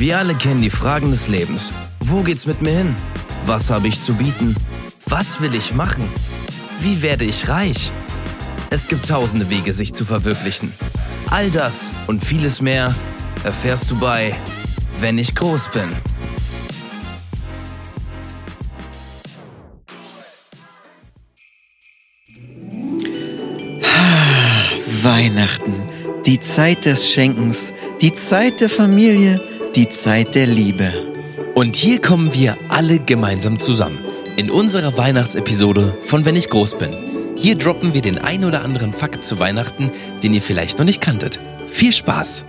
Wir alle kennen die Fragen des Lebens. Wo geht's mit mir hin? Was habe ich zu bieten? Was will ich machen? Wie werde ich reich? Es gibt tausende Wege, sich zu verwirklichen. All das und vieles mehr erfährst du bei Wenn ich groß bin. Weihnachten, die Zeit des Schenkens, die Zeit der Familie, die Zeit der Liebe. Und hier kommen wir alle gemeinsam zusammen. In unserer Weihnachtsepisode von Wenn ich groß bin. Hier droppen wir den ein oder anderen Fakt zu Weihnachten, den ihr vielleicht noch nicht kanntet. Viel Spaß!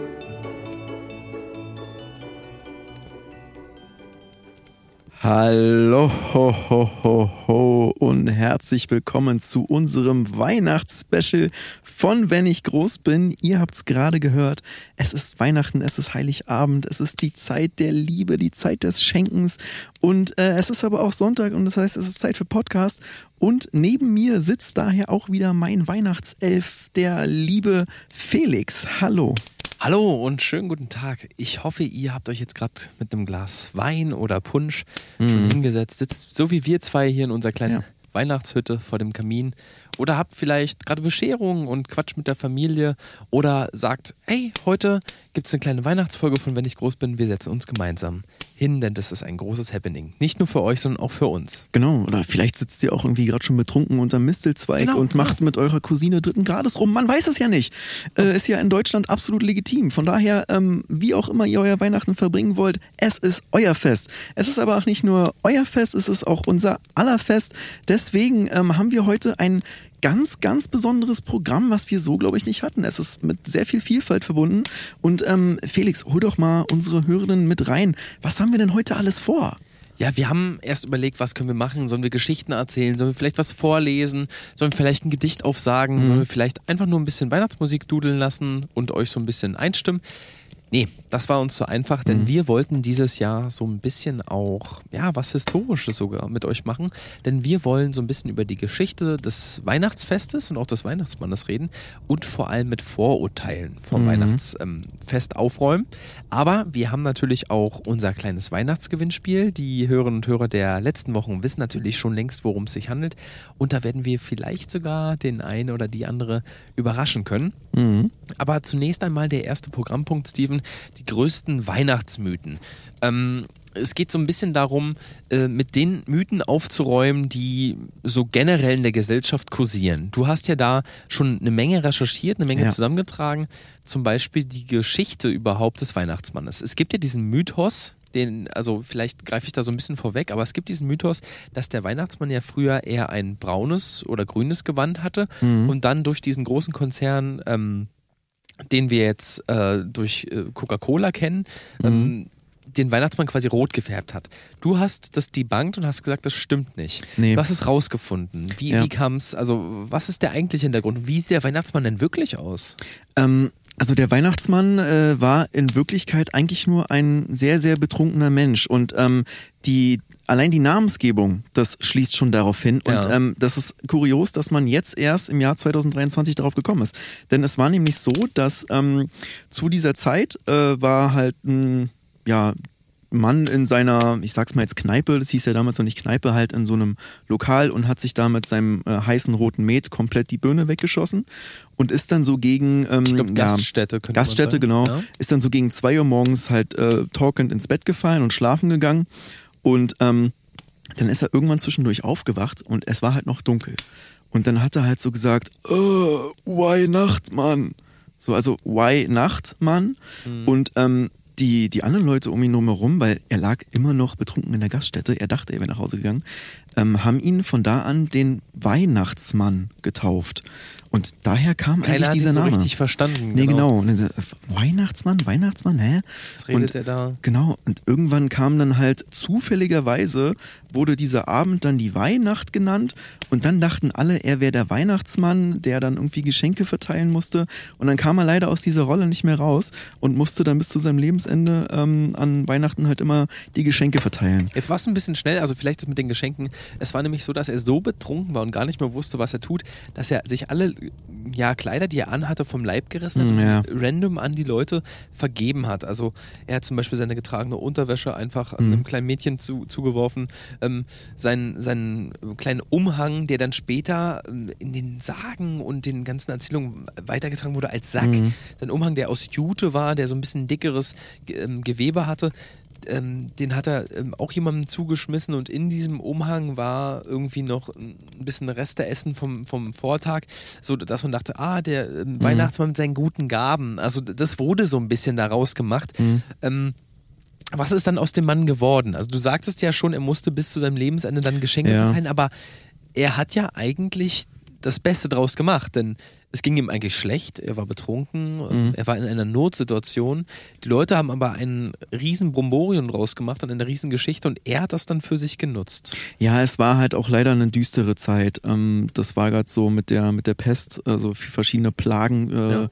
Hallo ho, ho, ho, ho und herzlich willkommen zu unserem Weihnachtsspecial von Wenn ich groß bin. Ihr habt es gerade gehört. Es ist Weihnachten, es ist Heiligabend, es ist die Zeit der Liebe, die Zeit des Schenkens und äh, es ist aber auch Sonntag und das heißt, es ist Zeit für Podcast. Und neben mir sitzt daher auch wieder mein Weihnachtself, der liebe Felix. Hallo. Hallo und schönen guten Tag. Ich hoffe, ihr habt euch jetzt gerade mit einem Glas Wein oder Punsch mhm. schon hingesetzt, sitzt so wie wir zwei hier in unserer kleinen ja. Weihnachtshütte vor dem Kamin oder habt vielleicht gerade Bescherung und Quatsch mit der Familie oder sagt, hey, heute gibt es eine kleine Weihnachtsfolge von Wenn ich groß bin, wir setzen uns gemeinsam hin, denn das ist ein großes Happening. Nicht nur für euch, sondern auch für uns. Genau, oder vielleicht sitzt ihr auch irgendwie gerade schon betrunken unterm Mistelzweig genau, und macht mit eurer Cousine dritten Grades rum. Man weiß es ja nicht. Äh, ist ja in Deutschland absolut legitim. Von daher, ähm, wie auch immer ihr euer Weihnachten verbringen wollt, es ist euer Fest. Es ist aber auch nicht nur euer Fest, es ist auch unser aller Fest. Deswegen ähm, haben wir heute ein ganz, ganz besonderes Programm, was wir so, glaube ich, nicht hatten. Es ist mit sehr viel Vielfalt verbunden. Und ähm, Felix, hol doch mal unsere Hörerinnen mit rein. Was haben wir denn heute alles vor? Ja, wir haben erst überlegt, was können wir machen? Sollen wir Geschichten erzählen? Sollen wir vielleicht was vorlesen? Sollen wir vielleicht ein Gedicht aufsagen? Mhm. Sollen wir vielleicht einfach nur ein bisschen Weihnachtsmusik dudeln lassen und euch so ein bisschen einstimmen? Nee, das war uns zu einfach, denn mhm. wir wollten dieses Jahr so ein bisschen auch, ja, was Historisches sogar mit euch machen. Denn wir wollen so ein bisschen über die Geschichte des Weihnachtsfestes und auch des Weihnachtsmannes reden und vor allem mit Vorurteilen vom mhm. Weihnachtsfest aufräumen. Aber wir haben natürlich auch unser kleines Weihnachtsgewinnspiel. Die Hörerinnen und Hörer der letzten Wochen wissen natürlich schon längst, worum es sich handelt. Und da werden wir vielleicht sogar den einen oder die andere überraschen können. Mhm. Aber zunächst einmal der erste Programmpunkt, Steven die größten Weihnachtsmythen. Ähm, es geht so ein bisschen darum, äh, mit den Mythen aufzuräumen, die so generell in der Gesellschaft kursieren. Du hast ja da schon eine Menge recherchiert, eine Menge ja. zusammengetragen. Zum Beispiel die Geschichte überhaupt des Weihnachtsmannes. Es gibt ja diesen Mythos, den, also vielleicht greife ich da so ein bisschen vorweg, aber es gibt diesen Mythos, dass der Weihnachtsmann ja früher eher ein braunes oder grünes Gewand hatte mhm. und dann durch diesen großen Konzern ähm, den wir jetzt äh, durch äh, Coca-Cola kennen, mhm. ähm, den Weihnachtsmann quasi rot gefärbt hat. Du hast das debunked und hast gesagt, das stimmt nicht. Nee. Hast es rausgefunden. Wie, ja. wie kam es, also was ist der eigentliche Hintergrund? Wie sieht der Weihnachtsmann denn wirklich aus? Ähm, also der Weihnachtsmann äh, war in Wirklichkeit eigentlich nur ein sehr, sehr betrunkener Mensch. Und ähm, die, allein die Namensgebung, das schließt schon darauf hin. Ja. Und ähm, das ist kurios, dass man jetzt erst im Jahr 2023 darauf gekommen ist. Denn es war nämlich so, dass ähm, zu dieser Zeit äh, war halt ein, ja, Mann in seiner, ich sag's mal jetzt Kneipe, das hieß ja damals noch nicht Kneipe, halt in so einem Lokal und hat sich da mit seinem äh, heißen roten Met komplett die Birne weggeschossen und ist dann so gegen ähm, glaub, Gaststätte, ja, Gaststätte genau, ja. ist dann so gegen zwei Uhr morgens halt äh, talkend ins Bett gefallen und schlafen gegangen und ähm, dann ist er irgendwann zwischendurch aufgewacht und es war halt noch dunkel. Und dann hat er halt so gesagt, oh, why Nachtmann? So, also why Nachtmann? Mhm. Und ähm, die, die anderen Leute um ihn herum, weil er lag immer noch betrunken in der Gaststätte, er dachte, er wäre nach Hause gegangen, ähm, haben ihn von da an den Weihnachtsmann getauft. Und daher kam Keiner eigentlich dieser hat ihn so Name. richtig verstanden. Nee, genau. genau. So, Weihnachtsmann, Weihnachtsmann, hä? Was redet und, er da? Genau. Und irgendwann kam dann halt zufälligerweise, wurde dieser Abend dann die Weihnacht genannt. Und dann dachten alle, er wäre der Weihnachtsmann, der dann irgendwie Geschenke verteilen musste. Und dann kam er leider aus dieser Rolle nicht mehr raus und musste dann bis zu seinem Lebensende ähm, an Weihnachten halt immer die Geschenke verteilen. Jetzt warst du ein bisschen schnell, also vielleicht das mit den Geschenken Es war nämlich so, dass er so betrunken war und gar nicht mehr wusste, was er tut, dass er sich alle ja, Kleider, die er anhatte, vom Leib gerissen hat Ja. und random an die Leute vergeben hat. Also er hat zum Beispiel seine getragene Unterwäsche einfach Mhm. einem kleinen Mädchen zu, zugeworfen. Ähm, seinen, seinen kleinen Umhang, der dann später ähm, in den Sagen und den ganzen Erzählungen weitergetragen wurde als Sack. Mhm. Sein Umhang, der aus Jute war, der so ein bisschen dickeres ähm, Gewebe hatte, ähm, den hat er ähm, auch jemandem zugeschmissen und in diesem Umhang war irgendwie noch ein bisschen Resteessen vom, vom Vortag, so dass man dachte, ah, der ähm, Weihnachtsmann mit seinen guten Gaben. Also das wurde so ein bisschen daraus gemacht. Ähm, was ist dann aus dem Mann geworden? Also du sagtest ja schon, er musste bis zu seinem Lebensende dann Geschenke Ja. verteilen, aber er hat ja eigentlich das Beste draus gemacht, denn es ging ihm eigentlich schlecht, er war betrunken, Mhm. er war in einer Notsituation. Die Leute haben aber einen riesen Bromborium draus gemacht und eine riesen Geschichte und er hat das dann für sich genutzt. Ja, es war halt auch leider eine düstere Zeit. Ähm, das war gerade so mit der, mit der Pest, also verschiedene Plagen äh, Ja.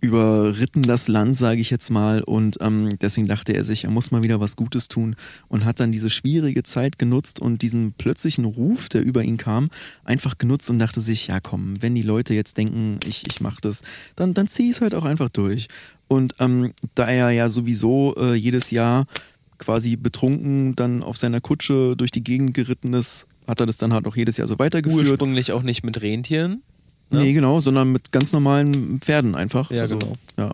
Überritten das Land, sage ich jetzt mal. Und ähm, deswegen dachte er sich, er muss mal wieder was Gutes tun und hat dann diese schwierige Zeit genutzt und diesen plötzlichen Ruf, der über ihn kam, einfach genutzt und dachte sich, ja komm, wenn die Leute jetzt denken, ich, ich mache das, dann, dann zieh ich es halt auch einfach durch. Und ähm, da er ja sowieso äh, jedes Jahr quasi betrunken dann auf seiner Kutsche durch die Gegend geritten ist, hat er das dann halt auch jedes Jahr so weitergeführt. Ursprünglich auch nicht mit Rentieren. Ne? Nee, genau, sondern mit ganz normalen Pferden einfach. Ja, also, genau. Ja.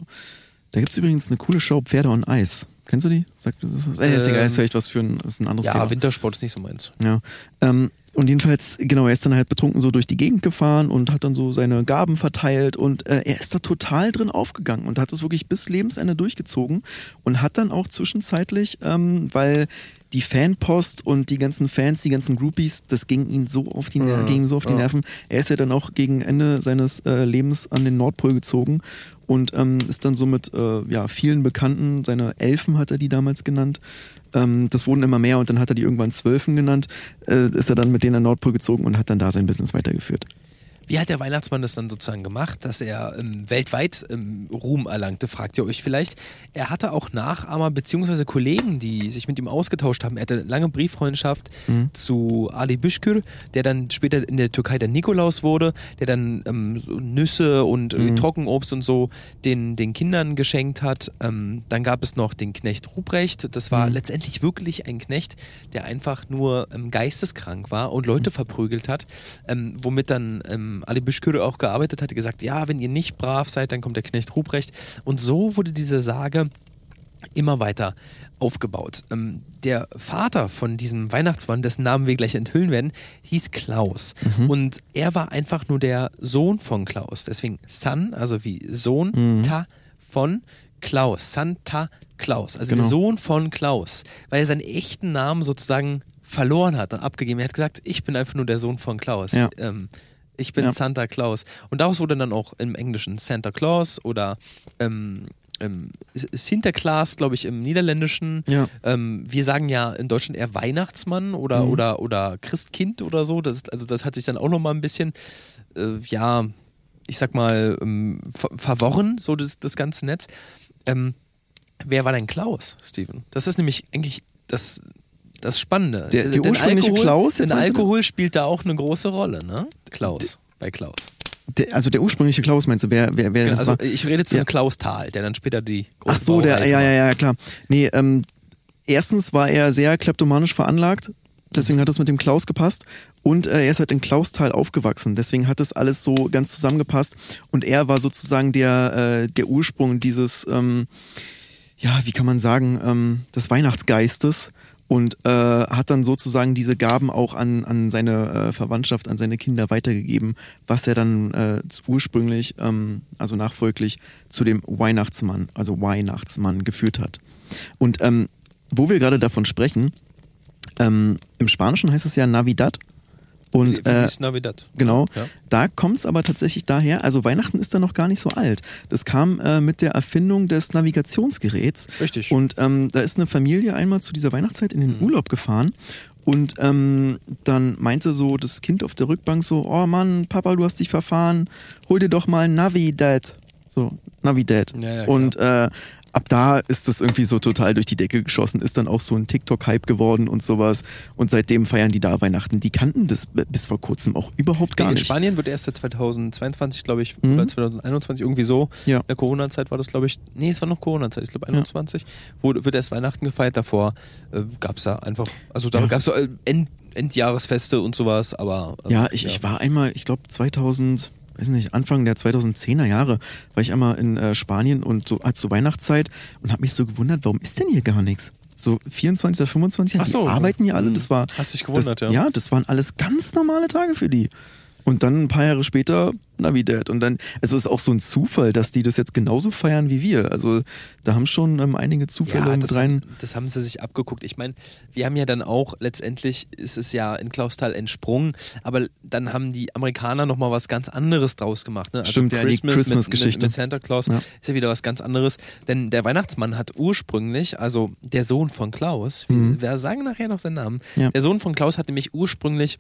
Da gibt es übrigens eine coole Show Pferde on Eis. Kennst du die? Sagt, das ist, äh, ist egal, Ähm, ist vielleicht was für ein, ist ein anderes Ja, Thema. Wintersport ist nicht so meins. Ja. Ähm, und jedenfalls, genau, er ist dann halt betrunken so durch die Gegend gefahren und hat dann so seine Gaben verteilt und äh, er ist da total drin aufgegangen und hat es wirklich bis Lebensende durchgezogen und hat dann auch zwischenzeitlich, ähm, weil die Fanpost und die ganzen Fans, die ganzen Groupies, das ging ihm so auf die, Ja, ging ihm so auf die ja. Nerven. Er ist ja dann auch gegen Ende seines äh, Lebens an den Nordpol gezogen und ähm, ist dann so mit äh, ja, vielen Bekannten, seine Elfen hat er die damals genannt, ähm, das wurden immer mehr und dann hat er die irgendwann Zwölfen genannt, äh, ist er dann mit denen an den Nordpol gezogen und hat dann da sein Business weitergeführt. Wie hat der Weihnachtsmann das dann sozusagen gemacht, dass er ähm, weltweit ähm, Ruhm erlangte, fragt ihr euch vielleicht. Er hatte auch Nachahmer bzw. Kollegen, die sich mit ihm ausgetauscht haben. Er hatte eine lange Brieffreundschaft zu Ali Büşkür, der dann später in der Türkei der Nikolaus wurde, der dann ähm, so Nüsse und äh, Trockenobst und so den, den Kindern geschenkt hat. Ähm, dann gab es noch den Knecht Ruprecht. Das war letztendlich wirklich ein Knecht, der einfach nur ähm, geisteskrank war und Leute verprügelt hat, ähm, womit dann ähm, Ali Büşkür auch gearbeitet hat, gesagt, ja, wenn ihr nicht brav seid, dann kommt der Knecht Ruprecht. Und so wurde diese Sage immer weiter aufgebaut. Ähm, der Vater von diesem Weihnachtsmann, dessen Namen wir gleich enthüllen werden, hieß Klaus. Und er war einfach nur der Sohn von Klaus. Deswegen San, also wie Sohn, Ta von Klaus. Santa Klaus. Also Genau. der Sohn von Klaus. Weil er seinen echten Namen sozusagen verloren hat und abgegeben. Er hat gesagt, ich bin einfach nur der Sohn von Klaus. Ja. Ähm, ich bin Ja. Santa Claus. Und daraus wurde dann auch im Englischen Santa Claus oder ähm, ähm, Sinterklaas, glaube ich, im Niederländischen. Ja. Ähm, wir sagen ja in Deutschland eher Weihnachtsmann oder, Mhm. oder, oder Christkind oder so. Das, also das hat sich dann auch nochmal ein bisschen, äh, ja, ich sag mal, ähm, ver verworren, so das, das ganze Netz. Ähm, wer war denn Klaus, Steven? Das ist nämlich eigentlich das, das Spannende. Der- der ursprüngliche Alkohol, Klaus, Denn meinst du? Alkohol spielt da auch eine große Rolle, ne? Klaus, bei Klaus. Der, also der ursprüngliche Klaus meinst du, wer, wer, wer Genau, das also war? ich rede jetzt von Ja. Klaus Thal, der dann später die Ach so, der, Brauerei ja, ja, ja, klar. Nee, ähm, erstens war er sehr kleptomanisch veranlagt, deswegen hat es mit dem Klaus gepasst. Und äh, er ist halt in Klausthal aufgewachsen, deswegen hat das alles so ganz zusammengepasst. Und er war sozusagen der, äh, der Ursprung dieses, ähm, ja, wie kann man sagen, ähm, des Weihnachtsgeistes und äh, hat dann sozusagen diese Gaben auch an, an seine äh, Verwandtschaft, an seine Kinder weitergegeben, was er dann äh, ursprünglich, ähm, also nachfolglich, zu dem Weihnachtsmann, also Weihnachtsmann geführt hat. Und ähm, wo wir gerade davon sprechen, ähm, im Spanischen heißt es ja Navidad. Und äh, Navidad. Genau. Ja. Da kommt es aber tatsächlich daher, also Weihnachten ist da noch gar nicht so alt. Das kam äh, mit der Erfindung des Navigationsgeräts. Richtig. Und ähm, da ist eine Familie einmal zu dieser Weihnachtszeit in den Mhm. Urlaub gefahren. Und ähm, dann meinte so das Kind auf der Rückbank so, oh Mann, Papa, du hast dich verfahren, hol dir doch mal Navidad. So, Navidad. Ja, ja, klar. und äh, ab da ist das irgendwie so total durch die Decke geschossen, ist dann auch so ein TikTok-Hype geworden und sowas. Und seitdem feiern die da Weihnachten. Die kannten das bis vor kurzem auch überhaupt gar in nicht. In Spanien wird erst seit 2022, glaube ich, mhm. oder 2021 irgendwie so. Ja. In der Corona-Zeit war das, glaube ich, nee, es war noch Corona-Zeit, ich glaube 21, ja. wo wird erst Weihnachten gefeiert. Davor äh, gab es da einfach, also da ja. gab es so äh, End Endjahresfeste und sowas, aber. Ähm, ja, ich, ja. ich war einmal, ich glaube 2000 weiß nicht, Anfang der 2010er Jahre war ich einmal in äh, Spanien und so äh, zur Weihnachtszeit und habe mich so gewundert, warum ist denn hier gar nichts? So 24. 25. Ach so, die arbeiten ja alle, hm. das war Hast dich gewundert, das, ja. Ja, das waren alles ganz normale Tage für die. Und dann ein paar Jahre später Navidad. Und dann, also ist auch so ein Zufall, dass die das jetzt genauso feiern wie wir. Also da haben schon ähm, einige Zufälle ja, mit rein. Das haben sie sich abgeguckt. Ich meine, wir haben ja dann auch, letztendlich ist es ja in Klausthal entsprungen, aber dann haben die Amerikaner nochmal was ganz anderes draus gemacht. Ne? Also Stimmt, Christmas, Christmas mit, mit, mit, Santa Claus ja. ist ja wieder was ganz anderes. Denn der Weihnachtsmann hat ursprünglich, also der Sohn von Klaus, mhm. wir sagen nachher noch seinen Namen, ja. der Sohn von Klaus hat nämlich ursprünglich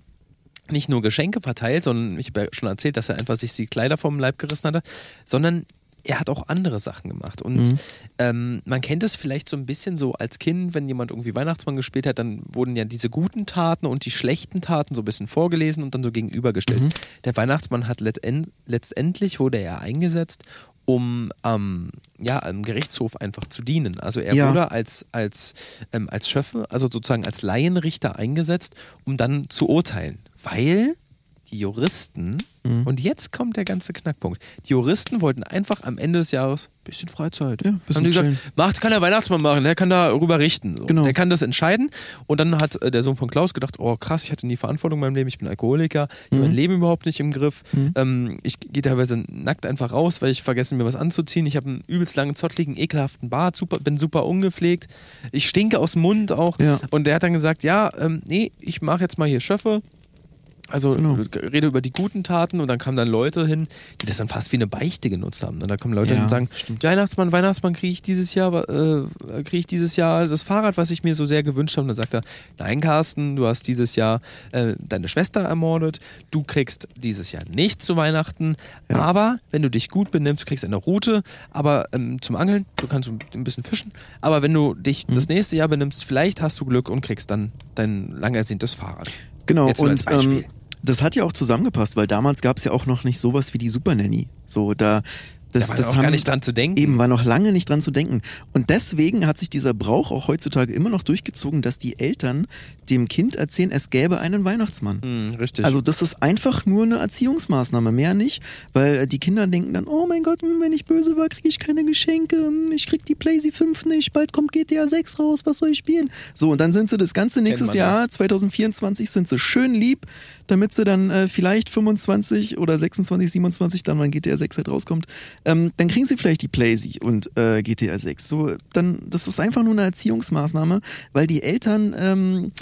nicht nur Geschenke verteilt, sondern ich habe ja schon erzählt, dass er einfach sich die Kleider vom Leib gerissen hatte, sondern er hat auch andere Sachen gemacht. Und mhm. ähm, man kennt es vielleicht so ein bisschen so als Kind, wenn jemand irgendwie Weihnachtsmann gespielt hat, dann wurden ja diese guten Taten und die schlechten Taten so ein bisschen vorgelesen und dann so gegenübergestellt. Mhm. Der Weihnachtsmann hat letztendlich wurde er eingesetzt, um ähm, ja, am Gerichtshof einfach zu dienen. Also er ja. wurde als, als, ähm, als Schöffe, also sozusagen als Laienrichter eingesetzt, um dann zu urteilen. Weil die Juristen, mhm. und jetzt kommt der ganze Knackpunkt, die Juristen wollten einfach am Ende des Jahres ein bisschen Freizeit. Ja, bisschen haben die gesagt, macht, kann der Weihnachtsmann machen, der kann darüber richten. So. Genau. Der kann das entscheiden. Und dann hat äh, der Sohn von Klaus gedacht, oh krass, ich hatte nie Verantwortung in meinem Leben, ich bin Alkoholiker, ich mhm. habe mein Leben überhaupt nicht im Griff. Mhm. Ähm, ich gehe teilweise nackt einfach raus, weil ich vergesse mir was anzuziehen. Ich habe einen übelst langen, zottligen, ekelhaften Bart, super, bin super ungepflegt. Ich stinke aus dem Mund auch. Ja. Und der hat dann gesagt, ja, ähm, nee, ich mache jetzt mal hier Schöffe also genau. rede über die guten Taten und dann kamen dann Leute hin, die das dann fast wie eine Beichte genutzt haben. Und dann kommen Leute ja, hin und sagen, stimmt. Weihnachtsmann, Weihnachtsmann, kriege ich dieses Jahr, äh, kriege ich dieses Jahr das Fahrrad, was ich mir so sehr gewünscht habe. Und dann sagt er, nein, Carsten, du hast dieses Jahr äh, deine Schwester ermordet, du kriegst dieses Jahr nicht zu Weihnachten, ja. aber wenn du dich gut benimmst, du kriegst eine Route, aber ähm, zum Angeln, du kannst ein bisschen fischen, aber wenn du dich mhm. das nächste Jahr benimmst, vielleicht hast du Glück und kriegst dann dein lang ersehntes Fahrrad. Genau, Jetzt und ähm, das hat ja auch zusammengepasst, weil damals gab es ja auch noch nicht sowas wie die Super Nanny. So, da das, da war das auch haben, gar nicht dran zu denken. Eben, war noch lange nicht dran zu denken. Und deswegen hat sich dieser Brauch auch heutzutage immer noch durchgezogen, dass die Eltern dem Kind erzählen, es gäbe einen Weihnachtsmann. Mm, richtig. Also das ist einfach nur eine Erziehungsmaßnahme, mehr nicht, weil die Kinder denken dann, oh mein Gott, wenn ich böse war, kriege ich keine Geschenke, ich krieg die PlayStation 5 nicht, bald kommt GTA 6 raus, was soll ich spielen? So, und dann sind sie das ganze nächstes Jahr, 2024, sind sie schön lieb, damit sie dann äh, vielleicht 25 oder 26, 27, dann, wenn GTA 6 halt rauskommt, ähm, dann kriegen sie vielleicht die Playsy und äh, GTA 6. So, dann, das ist einfach nur eine Erziehungsmaßnahme, weil die Eltern ähm,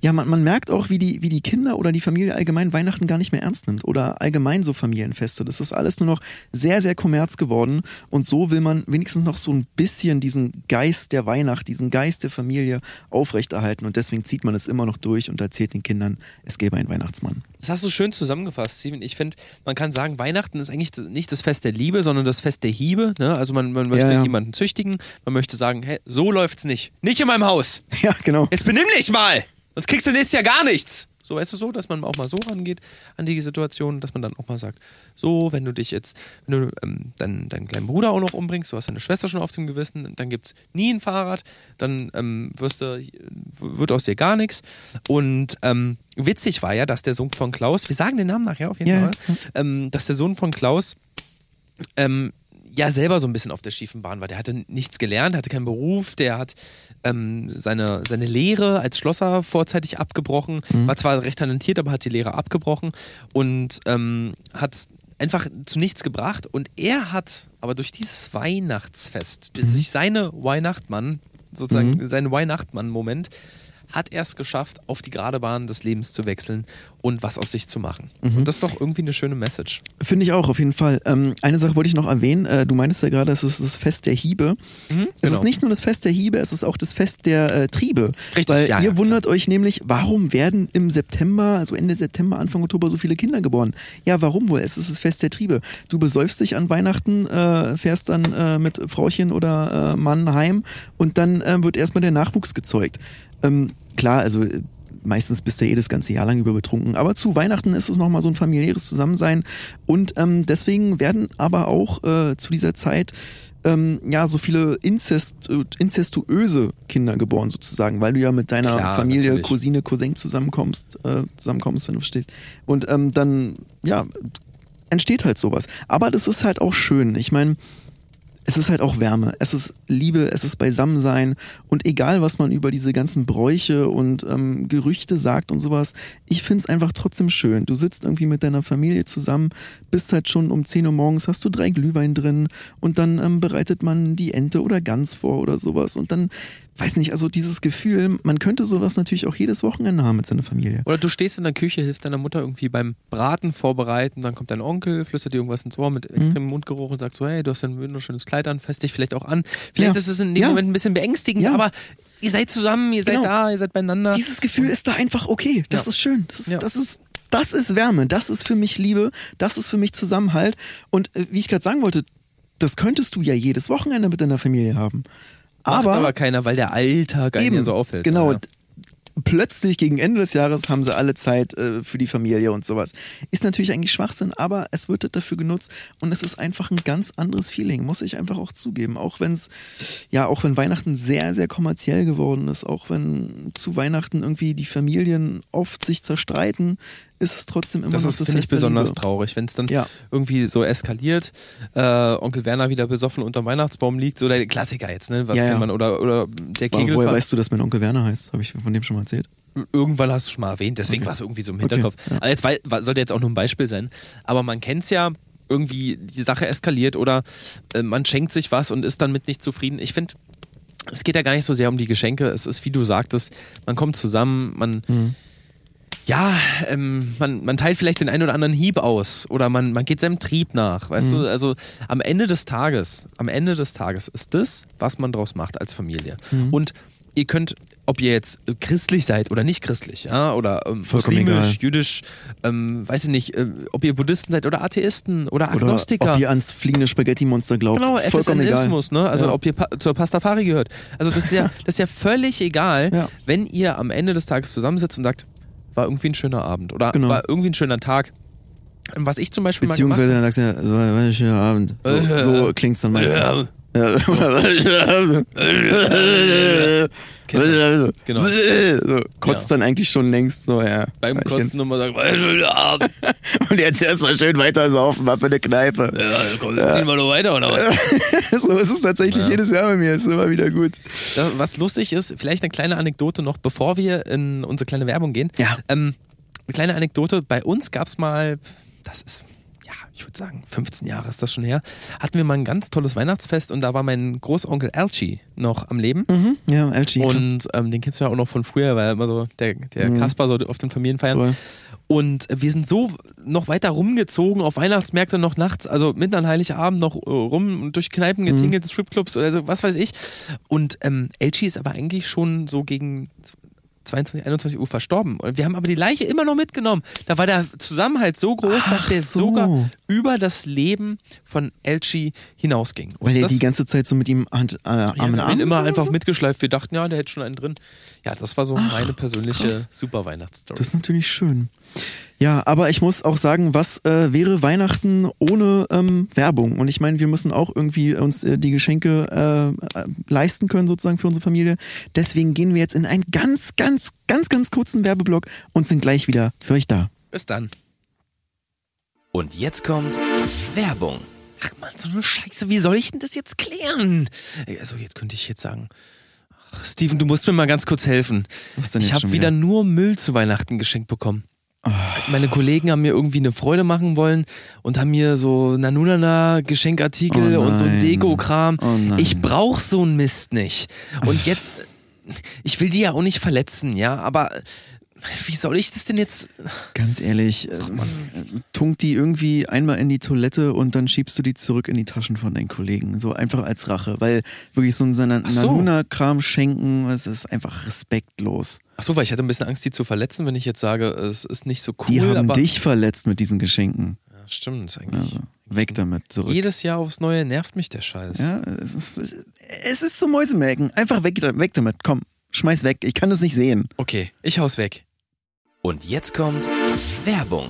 ja, man, man merkt auch, wie die, wie die Kinder oder die Familie allgemein Weihnachten gar nicht mehr ernst nimmt oder allgemein so Familienfeste. Das ist alles nur noch sehr, sehr kommerz geworden und so will man wenigstens noch so ein bisschen diesen Geist der Weihnacht, diesen Geist der Familie aufrechterhalten und deswegen zieht man es immer noch durch und erzählt den Kindern, es gäbe einen Weihnachtsmann. Das hast du schön zusammengefasst, Steven. Ich finde, man kann sagen, Weihnachten ist eigentlich nicht das Fest der Liebe, sondern das Fest der Hiebe. Ne? Also man, man möchte ja, ja. jemanden züchtigen, man möchte sagen, hey, so läuft's nicht. Nicht in meinem Haus. Ja, genau. Jetzt benimm dich mal! Sonst kriegst du nächstes Jahr gar nichts. So, weißt du so, dass man auch mal so rangeht an die Situation, dass man dann auch mal sagt, so, wenn du dich jetzt, wenn du ähm, dann deinen kleinen Bruder auch noch umbringst, du hast deine Schwester schon auf dem Gewissen, dann gibt es nie ein Fahrrad, dann ähm, wirst du, wird aus dir gar nichts. Und ähm, witzig war ja, dass der Sohn von Klaus, wir sagen den Namen nachher auf jeden yeah. Fall, ähm, dass der Sohn von Klaus ähm, ja selber so ein bisschen auf der schiefen Bahn war. Der hatte nichts gelernt, hatte keinen Beruf, der hat ähm, seine, seine Lehre als Schlosser vorzeitig abgebrochen, mhm. war zwar recht talentiert, aber hat die Lehre abgebrochen und ähm, hat einfach zu nichts gebracht. Und er hat aber durch dieses Weihnachtsfest, mhm. sich seine Weihnachtmann, sozusagen mhm. seinen Weihnachtmann-Moment, hat er es geschafft, auf die gerade Bahn des Lebens zu wechseln und was aus sich zu machen. Mhm. Und das ist doch irgendwie eine schöne Message. Finde ich auch, auf jeden Fall. Ähm, eine Sache wollte ich noch erwähnen. Äh, du meintest ja gerade, es ist das Fest der Hiebe. Mhm, genau. Es ist genau. nicht nur das Fest der Hiebe, es ist auch das Fest der äh, Triebe. Richtig. Weil ja, ihr ja, wundert klar. euch nämlich, warum werden im September, also Ende September, Anfang Oktober so viele Kinder geboren? Ja, warum wohl? Es ist das Fest der Triebe. Du besäufst dich an Weihnachten, äh, fährst dann äh, mit Frauchen oder äh, Mann heim und dann äh, wird erstmal der Nachwuchs gezeugt. Ähm, klar, also meistens bist du eh das ganze Jahr lang über betrunken. Aber zu Weihnachten ist es nochmal so ein familiäres Zusammensein. Und ähm, deswegen werden aber auch äh, zu dieser Zeit ähm, ja so viele Inzest, inzestuöse Kinder geboren sozusagen, weil du ja mit deiner Klar, Familie, natürlich. Cousine, Cousin zusammenkommst, äh, zusammenkommst, wenn du verstehst. Und ähm, dann, ja, entsteht halt sowas. Aber das ist halt auch schön. Ich meine, es ist halt auch Wärme, es ist Liebe, es ist Beisammensein. Und egal, was man über diese ganzen Bräuche und ähm, Gerüchte sagt und sowas, ich finde es einfach trotzdem schön. Du sitzt irgendwie mit deiner Familie zusammen, bist halt schon um 10 Uhr morgens, hast du drei Glühwein drin und dann ähm, bereitet man die Ente oder Gans vor oder sowas. Und dann weiß nicht, also dieses Gefühl, man könnte sowas natürlich auch jedes Wochenende haben mit seiner Familie. Oder du stehst in der Küche, hilfst deiner Mutter irgendwie beim Braten vorbereiten, dann kommt dein Onkel, flüstert dir irgendwas ins Ohr mit mhm. extremem mhm. Mundgeruch und sagt so, hey, du hast ein wunderschönes Kleid an, fest dich vielleicht auch an. Vielleicht ja. ist es in dem ja. Moment ein bisschen beängstigend, ja. aber ihr seid zusammen, ihr genau. seid da, ihr seid beieinander. Dieses Gefühl ist da einfach okay. Das ist schön. Das ist, das ist das ist Wärme, das ist für mich Liebe, das ist für mich Zusammenhalt. Und äh, wie ich gerade sagen wollte, das könntest du ja jedes Wochenende mit deiner Familie haben. Aber, aber keiner, weil der Alltag einen ja so auffällt. Genau. Ja. Plötzlich gegen Ende des Jahres haben sie alle Zeit äh, für die Familie und sowas. Ist natürlich eigentlich Schwachsinn, aber es wird dafür genutzt und es ist einfach ein ganz anderes Feeling, muss ich einfach auch zugeben. Auch wenn es, ja, auch wenn Weihnachten sehr, sehr kommerziell geworden ist, auch wenn zu Weihnachten irgendwie die Familien oft sich zerstreiten, ist es trotzdem immer das noch ist, das ich besonders Liebe. traurig, wenn es dann ja. irgendwie so eskaliert, äh, Onkel Werner wieder besoffen unterm Weihnachtsbaum liegt, so der Klassiker jetzt, ne? Was ja, kennt man? Oder, oder der Kegel. Woher weißt du, dass mein Onkel Werner heißt? Habe ich von dem schon mal erzählt? Irgendwann hast du schon mal erwähnt, deswegen okay. war es irgendwie so im Hinterkopf. Okay, ja. Also jetzt sollte jetzt auch nur ein Beispiel sein. Aber man kennt es ja, irgendwie die Sache eskaliert oder äh, man schenkt sich was und ist dann mit nicht zufrieden. Ich finde, es geht ja gar nicht so sehr um die Geschenke. Es ist, wie du sagtest, man kommt zusammen, man. Mhm ja, ähm, man, man teilt vielleicht den einen oder anderen Hieb aus oder man, man geht seinem Trieb nach. Weißt mhm. du, also am Ende des Tages, am Ende des Tages ist das, was man draus macht als Familie. Mhm. Und ihr könnt, ob ihr jetzt christlich seid oder nicht christlich, ja, oder ähm, muslimisch, jüdisch, ähm, weiß ich nicht, äh, ob ihr Buddhisten seid oder Atheisten oder Agnostiker. Oder ob ihr ans fliegende Spaghetti-Monster glaubt. Genau, FSNismus, ne? Also ja. ob ihr pa zur Pastafari gehört. Also das ist ja, das ist ja völlig egal, ja. wenn ihr am Ende des Tages zusammensitzt und sagt, war irgendwie ein schöner Abend oder genau. war irgendwie ein schöner Tag. Was ich zum Beispiel Beziehungsweise mal Beziehungsweise dann sagst du ja, war ein schöner Abend. So, so klingt es dann meistens. Genau. genau. So, kotzt ja. dann eigentlich schon längst so, ja. Beim Kotzen nochmal sagen, war schöner Abend. Und jetzt erstmal schön weiter saufen, mal für eine Kneipe. Ja, komm, dann ja. ziehen wir noch weiter, oder was? so ist es tatsächlich ja. jedes Jahr bei mir, ist immer wieder gut. Was lustig ist, vielleicht eine kleine Anekdote noch, bevor wir in unsere kleine Werbung gehen. Ja. Ähm, eine kleine Anekdote, bei uns gab es mal, das ist ich würde sagen, 15 Jahre ist das schon her, hatten wir mal ein ganz tolles Weihnachtsfest und da war mein Großonkel Alchi noch am Leben. Mhm. Ja, Alchi. Und ähm, den kennst du ja auch noch von früher, weil er immer so der, der mhm. Kasper so auf den Familienfeiern. Cool. Und wir sind so noch weiter rumgezogen auf Weihnachtsmärkte noch nachts, also mitten an Heiligabend noch äh, rum und durch Kneipen getingelt, mhm. Stripclubs oder so, was weiß ich. Und ähm, Elchi ist aber eigentlich schon so gegen 22, 21 Uhr verstorben. Und wir haben aber die Leiche immer noch mitgenommen. Da war der Zusammenhalt so groß, Ach dass der so. sogar über das Leben von Elchi hinausging. Und Weil er die ganze Zeit so mit ihm Hand, äh, Arm in Arm ihn immer einfach so? mitgeschleift. Wir dachten, ja, der hätte schon einen drin. Ja, das war so Ach, meine persönliche krass. super Weihnachtsstory. Das ist natürlich schön. Ja, aber ich muss auch sagen, was äh, wäre Weihnachten ohne ähm, Werbung? Und ich meine, wir müssen auch irgendwie uns äh, die Geschenke äh, leisten können, sozusagen für unsere Familie. Deswegen gehen wir jetzt in einen ganz, ganz, ganz, ganz kurzen Werbeblock und sind gleich wieder für euch da. Bis dann. Und jetzt kommt Werbung. Ach man, so eine Scheiße, wie soll ich denn das jetzt klären? Also jetzt könnte ich jetzt sagen, Steven, du musst mir mal ganz kurz helfen. Ich habe wieder? wieder nur Müll zu Weihnachten geschenkt bekommen. Meine Kollegen haben mir irgendwie eine Freude machen wollen und haben mir so Nanunana Geschenkartikel oh und so Deko-Kram. Oh ich brauch so einen Mist nicht. Und jetzt ich will die ja auch nicht verletzen, ja, aber wie soll ich das denn jetzt? Ganz ehrlich, äh, tunkt die irgendwie einmal in die Toilette und dann schiebst du die zurück in die Taschen von deinen Kollegen. So einfach als Rache. Weil wirklich so ein Nanuna-Kram schenken, es ist einfach respektlos. Ach so, weil ich hatte ein bisschen Angst, die zu verletzen, wenn ich jetzt sage, es ist nicht so cool. Die haben dich verletzt mit diesen Geschenken. Ja, stimmt, eigentlich. Also, weg damit, zurück. Jedes Jahr aufs Neue nervt mich der Scheiß. Ja, es ist, es ist so Mäusemelken. Einfach weg, weg damit, komm. Schmeiß weg, ich kann das nicht sehen. Okay, ich hau's weg. Und jetzt kommt Werbung.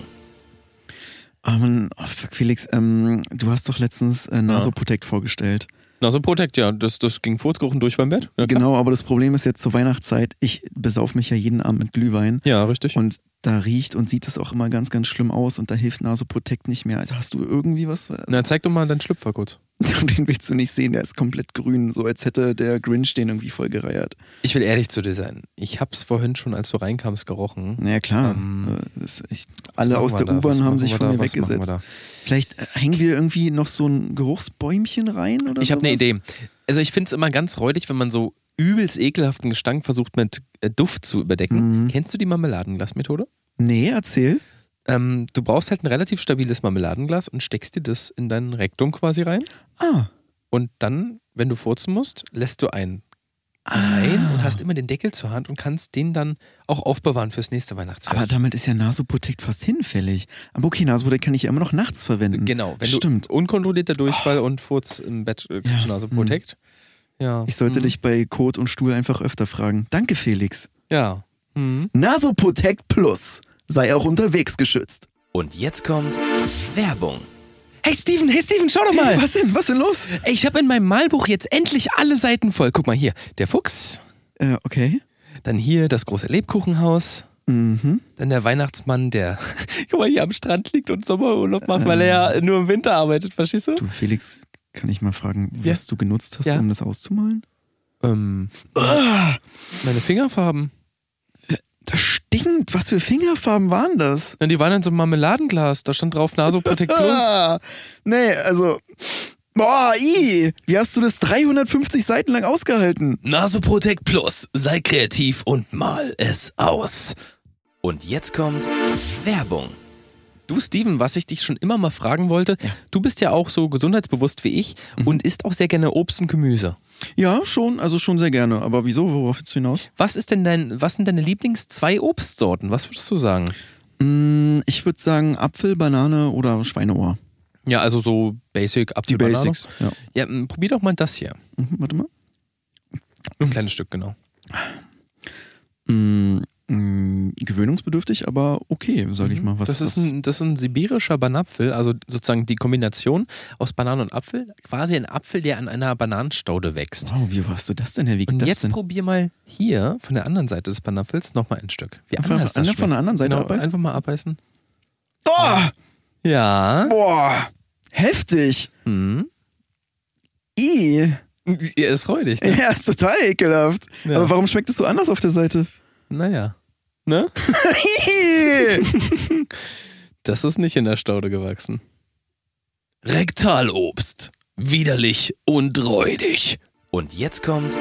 Oh Mann, oh, Felix, ähm, du hast doch letztens äh, Nasoprotect ja. vorgestellt. Nasoprotect, ja, das, das ging Furzgeruchen durch beim Bett. Ja, genau, aber das Problem ist jetzt zur Weihnachtszeit, ich besauf mich ja jeden Abend mit Glühwein. Ja, richtig. Und da riecht und sieht es auch immer ganz, ganz schlimm aus und da hilft Nasoprotect nicht mehr. Also hast du irgendwie was? Na, zeig doch mal deinen Schlüpfer kurz. Den willst du nicht sehen, der ist komplett grün, so als hätte der Grinch den irgendwie voll gereiert. Ich will ehrlich zu dir sein. Ich hab's vorhin schon, als du reinkamst, gerochen. Naja, klar. Ähm, das, ich, alle aus der U-Bahn haben sich von mir weggesetzt. Vielleicht äh, hängen wir irgendwie noch so ein Geruchsbäumchen rein oder Ich habe eine Idee. Also ich finde es immer ganz räudig, wenn man so übelst ekelhaften Gestank versucht mit äh, Duft zu überdecken. Mhm. Kennst du die Marmeladenglasmethode? Nee, erzähl. Ähm, du brauchst halt ein relativ stabiles Marmeladenglas und steckst dir das in dein Rektum quasi rein. Ah. Und dann, wenn du furzen musst, lässt du ein rein ah. und hast immer den Deckel zur Hand und kannst den dann auch aufbewahren fürs nächste Weihnachtsfest. Aber damit ist ja Nasoprotect fast hinfällig. Aber okay, Nasoprotect kann ich ja immer noch nachts verwenden. Genau, wenn Stimmt. du unkontrollierter Durchfall oh. und Furz im Bett äh, kannst ja. du Nasoprotect. Mhm. Ja. Ich sollte mhm. dich bei Kot und Stuhl einfach öfter fragen. Danke, Felix. Ja. Mhm. Nasoprotect Plus sei auch unterwegs geschützt. Und jetzt kommt Werbung. Hey Steven, hey Steven, schau doch mal. Hey, was denn? Was denn los? Ich habe in meinem Malbuch jetzt endlich alle Seiten voll. Guck mal hier, der Fuchs. Äh, okay. Dann hier das große Lebkuchenhaus. Mhm. Dann der Weihnachtsmann, der, guck mal, hier am Strand liegt und Sommerurlaub macht, äh, weil er ja ähm. nur im Winter arbeitet, verstehst du? Du, Felix, kann ich mal fragen, was ja. du genutzt hast, ja. um das auszumalen? Ähm, meine Fingerfarben. Das stinkt. Was für Fingerfarben waren das? Ja, die waren in so einem Marmeladenglas. Da stand drauf Nasoprotect Plus. nee, also. Boah, i, wie hast du das 350 Seiten lang ausgehalten? Nasoprotect Plus. Sei kreativ und mal es aus. Und jetzt kommt Werbung. Du, Steven, was ich dich schon immer mal fragen wollte, ja. du bist ja auch so gesundheitsbewusst wie ich mhm. und isst auch sehr gerne Obst und Gemüse. Ja, schon, also schon sehr gerne. Aber wieso? Worauf willst du hinaus? Was ist denn dein, was sind deine Lieblings zwei Obstsorten? Was würdest du sagen? Mm, ich würde sagen Apfel, Banane oder Schweineohr. Ja, also so Basic Apfel, Die Banane. Basics, ja. Ja, probier doch mal das hier. Mhm, warte mal. Ein kleines Stück, genau. Mm, mh, mm, gewöhnungsbedürftig, aber okay, sage ich mhm. mal. Was, das, ist ein, das ist ein sibirischer Banapfel, also sozusagen die Kombination aus Banane und Apfel. Quasi ein Apfel, der an einer Bananenstaude wächst. Wow, wie hast du das denn, Herr? Wie und jetzt denn? probier mal hier von der anderen Seite des Banapfels nochmal ein Stück. Wie einfach, anders das von der anderen Seite genau, abbeißen? Einfach mal abbeißen. Oh! Ja. Boah! Heftig! Hm. I. Ja, ist räudig. Ne? Ja, ist total ekelhaft. Ja. Aber warum schmeckt es so anders auf der Seite? Naja. Ne? das ist nicht in der Staude gewachsen. Rektalobst. Widerlich und räudig. Und jetzt kommt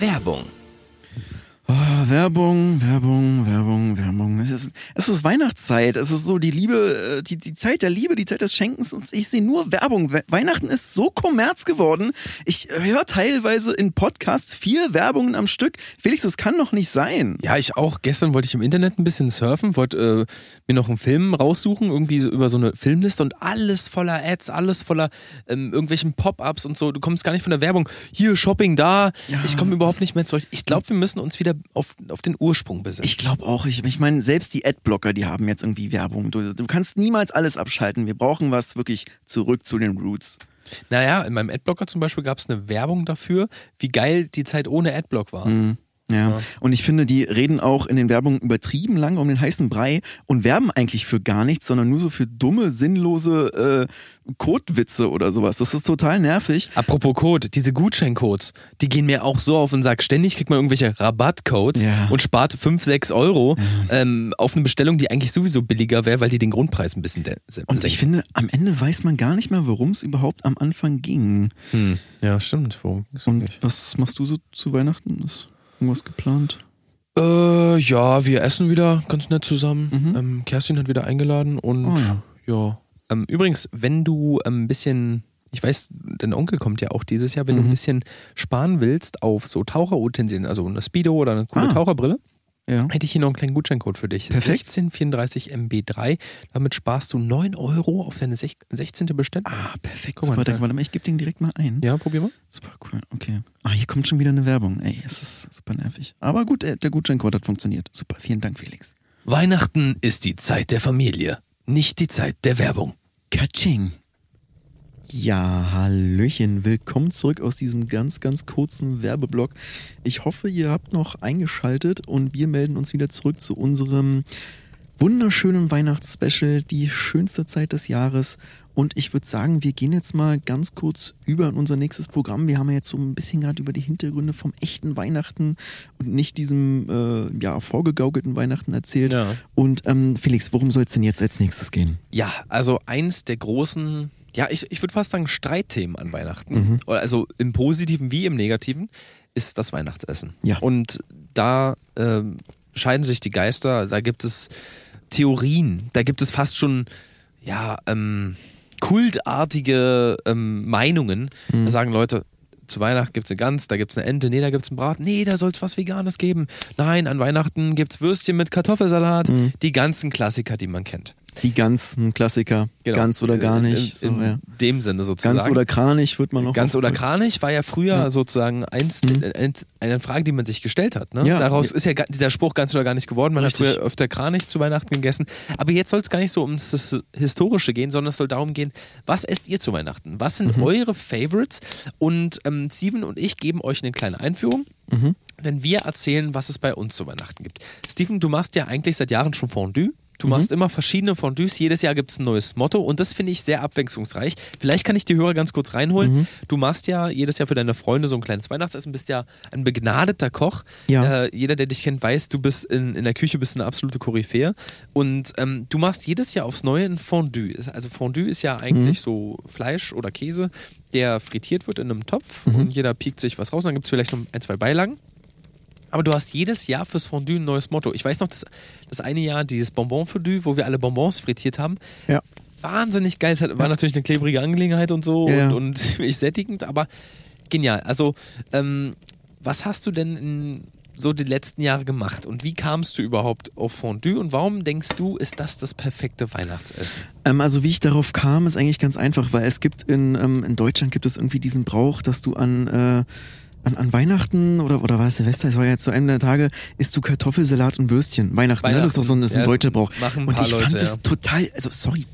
Werbung. Oh, Werbung, Werbung, Werbung, Werbung. Es ist, es ist Weihnachtszeit. Es ist so die Liebe, äh, die, die Zeit der Liebe, die Zeit des Schenkens. Und ich sehe nur Werbung. Weihnachten ist so kommerz geworden. Ich höre teilweise in Podcasts vier Werbungen am Stück. Felix, das kann doch nicht sein. Ja, ich auch. Gestern wollte ich im Internet ein bisschen surfen, wollte äh, mir noch einen Film raussuchen, irgendwie so über so eine Filmliste und alles voller Ads, alles voller ähm, irgendwelchen Pop-ups und so. Du kommst gar nicht von der Werbung. Hier, Shopping da. Ja. Ich komme überhaupt nicht mehr zurück. Ich glaube, wir müssen uns wieder auf, auf den Ursprung besinnen. Ich glaube auch. Ich, ich meine, selbst die Adblocker, die haben jetzt irgendwie Werbung. Du, du kannst niemals alles abschalten. Wir brauchen was wirklich zurück zu den Roots. Naja, in meinem Adblocker zum Beispiel gab es eine Werbung dafür, wie geil die Zeit ohne Adblock war. Mhm. Ja. ja. und ich finde, die reden auch in den Werbungen übertrieben lang um den heißen Brei und werben eigentlich für gar nichts, sondern nur so für dumme, sinnlose äh, Codewitze oder sowas. Das ist total nervig. Apropos Code, diese Gutscheincodes, die gehen mir auch so auf den Sack. Ständig kriegt man irgendwelche Rabattcodes ja. und spart 5, 6 Euro ja. ähm, auf eine Bestellung, die eigentlich sowieso billiger wäre, weil die den Grundpreis ein bisschen senken. Und ich finde, am Ende weiß man gar nicht mehr, worum es überhaupt am Anfang ging. Hm. Ja, stimmt. Worum und was machst du so zu Weihnachten? Das Irgendwas geplant? Äh, ja, wir essen wieder ganz nett zusammen. Mhm. Ähm, Kerstin hat wieder eingeladen und oh, ja. ja. Ähm, übrigens, wenn du ein ähm, bisschen, ich weiß, dein Onkel kommt ja auch dieses Jahr, wenn mhm. du ein bisschen sparen willst auf so Taucherutensilien, also eine Speedo oder eine coole ah. Taucherbrille, ja. hätte ich hier noch einen kleinen Gutscheincode für dich. Perfekt. 1634 MB3. Damit sparst du 9 Euro auf deine 16. Bestellung. Ah, perfekt. Guck Super, warte mal, ich gebe den direkt mal ein. Ja, probier mal. Super cool, okay. Ah, hier kommt schon wieder eine Werbung. Ey, es ist super nervig. Aber gut, äh, der Gutscheincode hat funktioniert. Super, vielen Dank, Felix. Weihnachten ist die Zeit der Familie, nicht die Zeit der Werbung. Katsching. Ja, Hallöchen, willkommen zurück aus diesem ganz, ganz kurzen Werbeblock. Ich hoffe, ihr habt noch eingeschaltet und wir melden uns wieder zurück zu unserem wunderschönen Weihnachtsspecial, die schönste Zeit des Jahres. Und ich würde sagen, wir gehen jetzt mal ganz kurz über in unser nächstes Programm. Wir haben ja jetzt so ein bisschen gerade über die Hintergründe vom echten Weihnachten und nicht diesem äh, ja, vorgegaukelten Weihnachten erzählt. Ja. Und ähm, Felix, worum soll es denn jetzt als nächstes gehen? Ja, also eins der großen ja, ich, ich würde fast sagen, Streitthemen an Weihnachten, mhm. also im Positiven wie im Negativen, ist das Weihnachtsessen. Ja. Und da äh, scheiden sich die Geister, da gibt es Theorien, da gibt es fast schon, ja, ähm, kultartige ähm, Meinungen. Mhm. Da sagen Leute, zu Weihnachten gibt es eine Gans, da gibt es eine Ente, nee, da gibt es einen Braten, nee, da soll es was Veganes geben. Nein, an Weihnachten gibt es Würstchen mit Kartoffelsalat, mhm. die ganzen Klassiker, die man kennt. Die ganzen Klassiker. Genau. Ganz oder gar nicht. In, in, in ja. dem Sinne sozusagen. Ganz oder Kranich wird man noch. Ganz oder Kranich war ja früher ja. sozusagen eins, mhm. eine Frage, die man sich gestellt hat. Ne? Ja. Daraus ist ja dieser Spruch ganz oder gar nicht geworden. Man Richtig. hat früher öfter Kranich zu Weihnachten gegessen. Aber jetzt soll es gar nicht so ums das Historische gehen, sondern es soll darum gehen, was esst ihr zu Weihnachten? Was sind mhm. eure Favorites? Und ähm, Steven und ich geben euch eine kleine Einführung. Mhm. Denn wir erzählen, was es bei uns zu Weihnachten gibt. Steven, du machst ja eigentlich seit Jahren schon Fondue. Du mhm. machst immer verschiedene Fondues, jedes Jahr gibt es ein neues Motto und das finde ich sehr abwechslungsreich. Vielleicht kann ich die Hörer ganz kurz reinholen. Mhm. Du machst ja jedes Jahr für deine Freunde so ein kleines Weihnachtsessen, bist ja ein begnadeter Koch. Ja. Äh, jeder, der dich kennt, weiß, du bist in, in der Küche bist eine absolute Koryphäe. Und ähm, du machst jedes Jahr aufs Neue ein Fondue. Also Fondue ist ja eigentlich mhm. so Fleisch oder Käse, der frittiert wird in einem Topf mhm. und jeder piekt sich was raus. Und dann gibt es vielleicht noch ein, zwei Beilagen. Aber du hast jedes Jahr fürs Fondue ein neues Motto. Ich weiß noch, das, das eine Jahr, dieses Bonbon-Fondue, wo wir alle Bonbons frittiert haben. Ja. Wahnsinnig geil. Es war ja. natürlich eine klebrige Angelegenheit und so ja. und, und ziemlich sättigend, aber genial. Also, ähm, was hast du denn in so die letzten Jahre gemacht und wie kamst du überhaupt auf Fondue und warum denkst du, ist das das perfekte Weihnachtsessen? Ähm, also wie ich darauf kam, ist eigentlich ganz einfach, weil es gibt in, ähm, in Deutschland gibt es irgendwie diesen Brauch, dass du an äh, an, an Weihnachten oder, oder war es Silvester, es war ja zu einem der Tage, isst du Kartoffelsalat und Würstchen. Weihnachten, Weihnachten. Ne? das ist doch so ein, das ist ein ja, deutscher Brauch. Und ich Leute, fand das total, also sorry,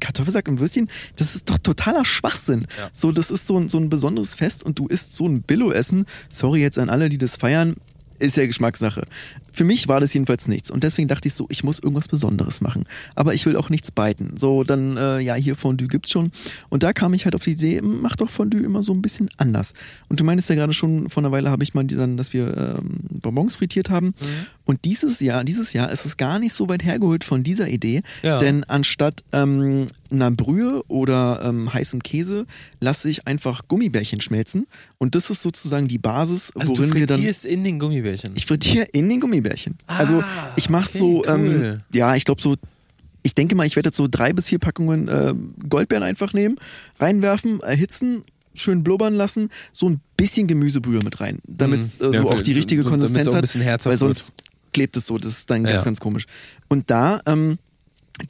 Kartoffelsack und Würstchen, das ist doch totaler Schwachsinn. Ja. So, das ist so ein, so ein besonderes Fest und du isst so ein Billo-Essen. Sorry jetzt an alle, die das feiern, ist ja Geschmackssache. Für mich war das jedenfalls nichts. Und deswegen dachte ich so, ich muss irgendwas Besonderes machen. Aber ich will auch nichts beiten. So, dann, äh, ja, hier Fondue gibt's schon. Und da kam ich halt auf die Idee, mach doch Fondue immer so ein bisschen anders. Und du meinst ja gerade schon, vor einer Weile habe ich mal dann, dass wir ähm, Bonbons frittiert haben. Mhm. Und dieses Jahr, dieses Jahr ist es gar nicht so weit hergeholt von dieser Idee. Ja. Denn anstatt ähm, einer Brühe oder ähm, heißem Käse lasse ich einfach Gummibärchen schmelzen. Und das ist sozusagen die Basis, also worin du wir dann. in den Gummibärchen. Ich frittiere in den Gummibärchen. Gummibärchen. Ah, also ich mache okay, so, ähm, cool. ja, ich glaube so, ich denke mal, ich werde jetzt so drei bis vier Packungen äh, Goldbeeren einfach nehmen, reinwerfen, erhitzen, schön blubbern lassen, so ein bisschen Gemüsebrühe mit rein, damit es äh, so ja, auch die richtige so, Konsistenz hat, weil sonst wird. klebt es so, das ist dann ganz, ja. ganz komisch. Und da, ähm,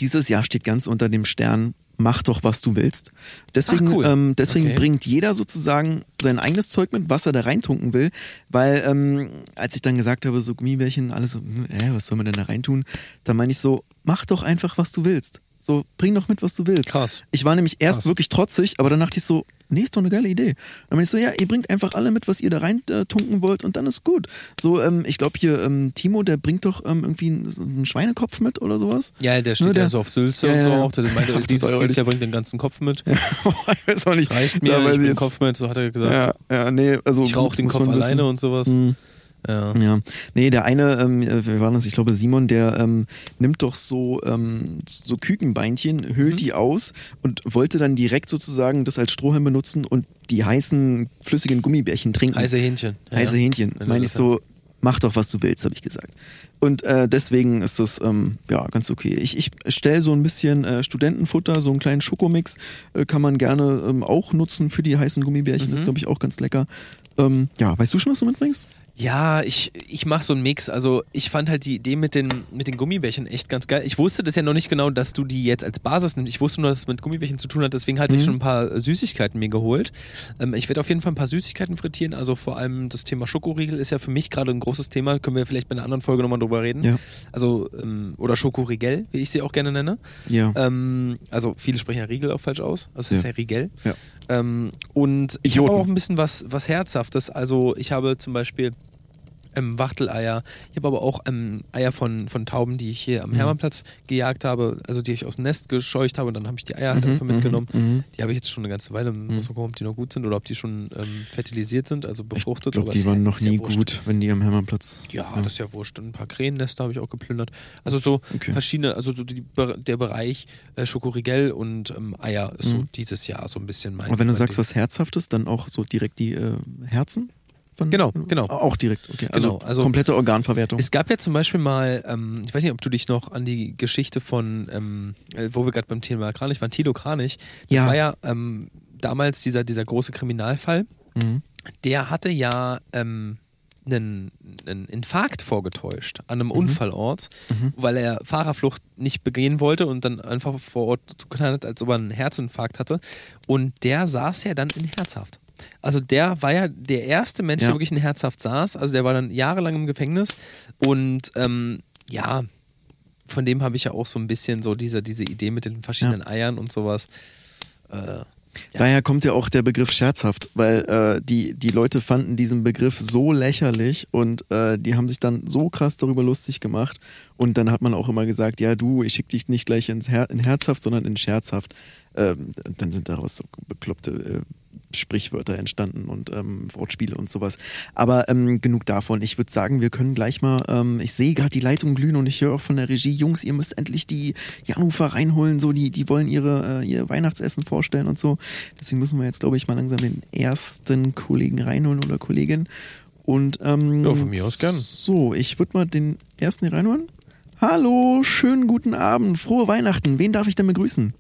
dieses Jahr steht ganz unter dem Stern mach doch, was du willst. Deswegen, cool. ähm, deswegen okay. bringt jeder sozusagen sein eigenes Zeug mit, was er da reintunken will. Weil, ähm, als ich dann gesagt habe, so Gummibärchen, alles so, äh, was soll man denn da reintun? Da meine ich so, mach doch einfach, was du willst. So, bring doch mit, was du willst. Krass. Ich war nämlich erst Krass. wirklich trotzig, aber dann dachte ich so, nee, ist doch eine geile Idee. Dann bin ich so, ja, ihr bringt einfach alle mit, was ihr da rein äh, tunken wollt und dann ist gut. So, ähm, ich glaube hier, ähm, Timo, der bringt doch ähm, irgendwie einen, Schweinekopf mit oder sowas. Ja, der steht ne, der, ja so auf Sülze ja, und so auch. Der meinte, Ach, dieses, dieses Jahr bringt den ganzen Kopf mit. Ja, ich weiß auch nicht. Das reicht mir, da, ich den Kopf mit, so hat er gesagt. Ja, ja nee, also. Ich rauche den Kopf alleine und sowas. Mhm. Ja. ja. Nee, der eine, ähm, wir waren das, ich glaube Simon, der ähm, nimmt doch so, ähm, so Kükenbeinchen, höhlt mhm. die aus und wollte dann direkt sozusagen das als Strohhalm benutzen und die heißen flüssigen Gummibärchen trinken. Heiße Hähnchen. Ja. Heiße Hähnchen. Meine ich so, mach doch, was du willst, habe ich gesagt. Und äh, deswegen ist das ähm, ja ganz okay. Ich, ich stelle so ein bisschen äh, Studentenfutter, so einen kleinen Schokomix, äh, kann man gerne ähm, auch nutzen für die heißen Gummibärchen. Mhm. Das ist, glaube ich, auch ganz lecker. Ähm, ja, weißt du schon, was du mitbringst? Ja, ich, ich mache so einen Mix. Also ich fand halt die Idee mit den, mit den Gummibärchen echt ganz geil. Ich wusste das ja noch nicht genau, dass du die jetzt als Basis nimmst. Ich wusste nur, dass es mit Gummibärchen zu tun hat. Deswegen hatte mhm. ich schon ein paar Süßigkeiten mir geholt. Ähm, ich werde auf jeden Fall ein paar Süßigkeiten frittieren. Also vor allem das Thema Schokoriegel ist ja für mich gerade ein großes Thema. Können wir vielleicht bei einer anderen Folge nochmal drüber reden. Ja. Also, ähm, oder Schokoriegel, wie ich sie auch gerne nenne. Ja. Ähm, also viele sprechen ja Riegel auch falsch aus. Also das heißt ja, ja Riegel. Ja. Ähm, und ich habe auch ein bisschen was, was Herzhaftes. Also ich habe zum Beispiel ähm, Wachteleier. Ich habe aber auch ähm, Eier von, von Tauben, die ich hier am mhm. Hermannplatz gejagt habe, also die ich aus dem Nest gescheucht habe und dann habe ich die Eier halt mhm. einfach mitgenommen. Mhm. mhm. Die habe ich jetzt schon eine ganze Weile, muss man gucken, ob die noch gut sind oder ob die schon ähm, fertilisiert sind, also befruchtet. Ich glaube, die waren noch nie ja gut, wenn die am Hermannplatz. Ja, ja, das ist ja wurscht. Und ein paar Krähennester habe ich auch geplündert. Also so okay. verschiedene, also so die, der Bereich äh, Schokorigel und ähm, Eier ist so mhm. dieses Jahr so ein bisschen mein. Aber wenn du sagst, was Herzhaftes, dann auch so direkt die äh, Herzen? Von, genau, genau. Auch direkt, okay. Also, genau, also komplette Organverwertung. Es gab ja zum Beispiel mal, ähm, ich weiß nicht, ob du dich noch an die Geschichte von, ähm, äh, wo wir gerade beim Thema Kranich waren, Tilo Kranich. Das ja. war ja ähm, damals dieser, dieser große Kriminalfall. Mhm. Der hatte ja einen, ähm, einen Infarkt vorgetäuscht an einem mhm. Unfallort, mhm. weil er Fahrerflucht nicht begehen wollte und dann einfach vor Ort zugetan hat, als ob er einen Herzinfarkt hatte. Und der saß ja dann in Herzhaft. Also der war ja der erste Mensch, ja. der wirklich in Herzhaft saß. Also der war dann jahrelang im Gefängnis. Und ähm, ja, von dem habe ich ja auch so ein bisschen so diese, diese Idee mit den verschiedenen ja. Eiern und sowas. Äh, ja. Daher kommt ja auch der Begriff scherzhaft, weil äh, die, die Leute fanden diesen Begriff so lächerlich und äh, die haben sich dann so krass darüber lustig gemacht. Und dann hat man auch immer gesagt, ja du, ich schicke dich nicht gleich ins Her in herzhaft, sondern in scherzhaft. Ähm, dann sind daraus so bekloppte äh, Sprichwörter entstanden und ähm, Wortspiele und sowas. Aber ähm, genug davon. Ich würde sagen, wir können gleich mal, ähm, ich sehe gerade die Leitung glühen und ich höre auch von der Regie, Jungs, ihr müsst endlich die, Anrufer reinholen, so, die, die wollen ihre, äh, ihr Weihnachtsessen vorstellen und so. Deswegen müssen wir jetzt, glaube ich, mal langsam den ersten Kollegen reinholen oder Kollegin. Und ähm, ja, von mir aus gern. So, ich würde mal den ersten hier reinholen. Hallo, schönen guten Abend, frohe Weihnachten. Wen darf ich denn begrüßen?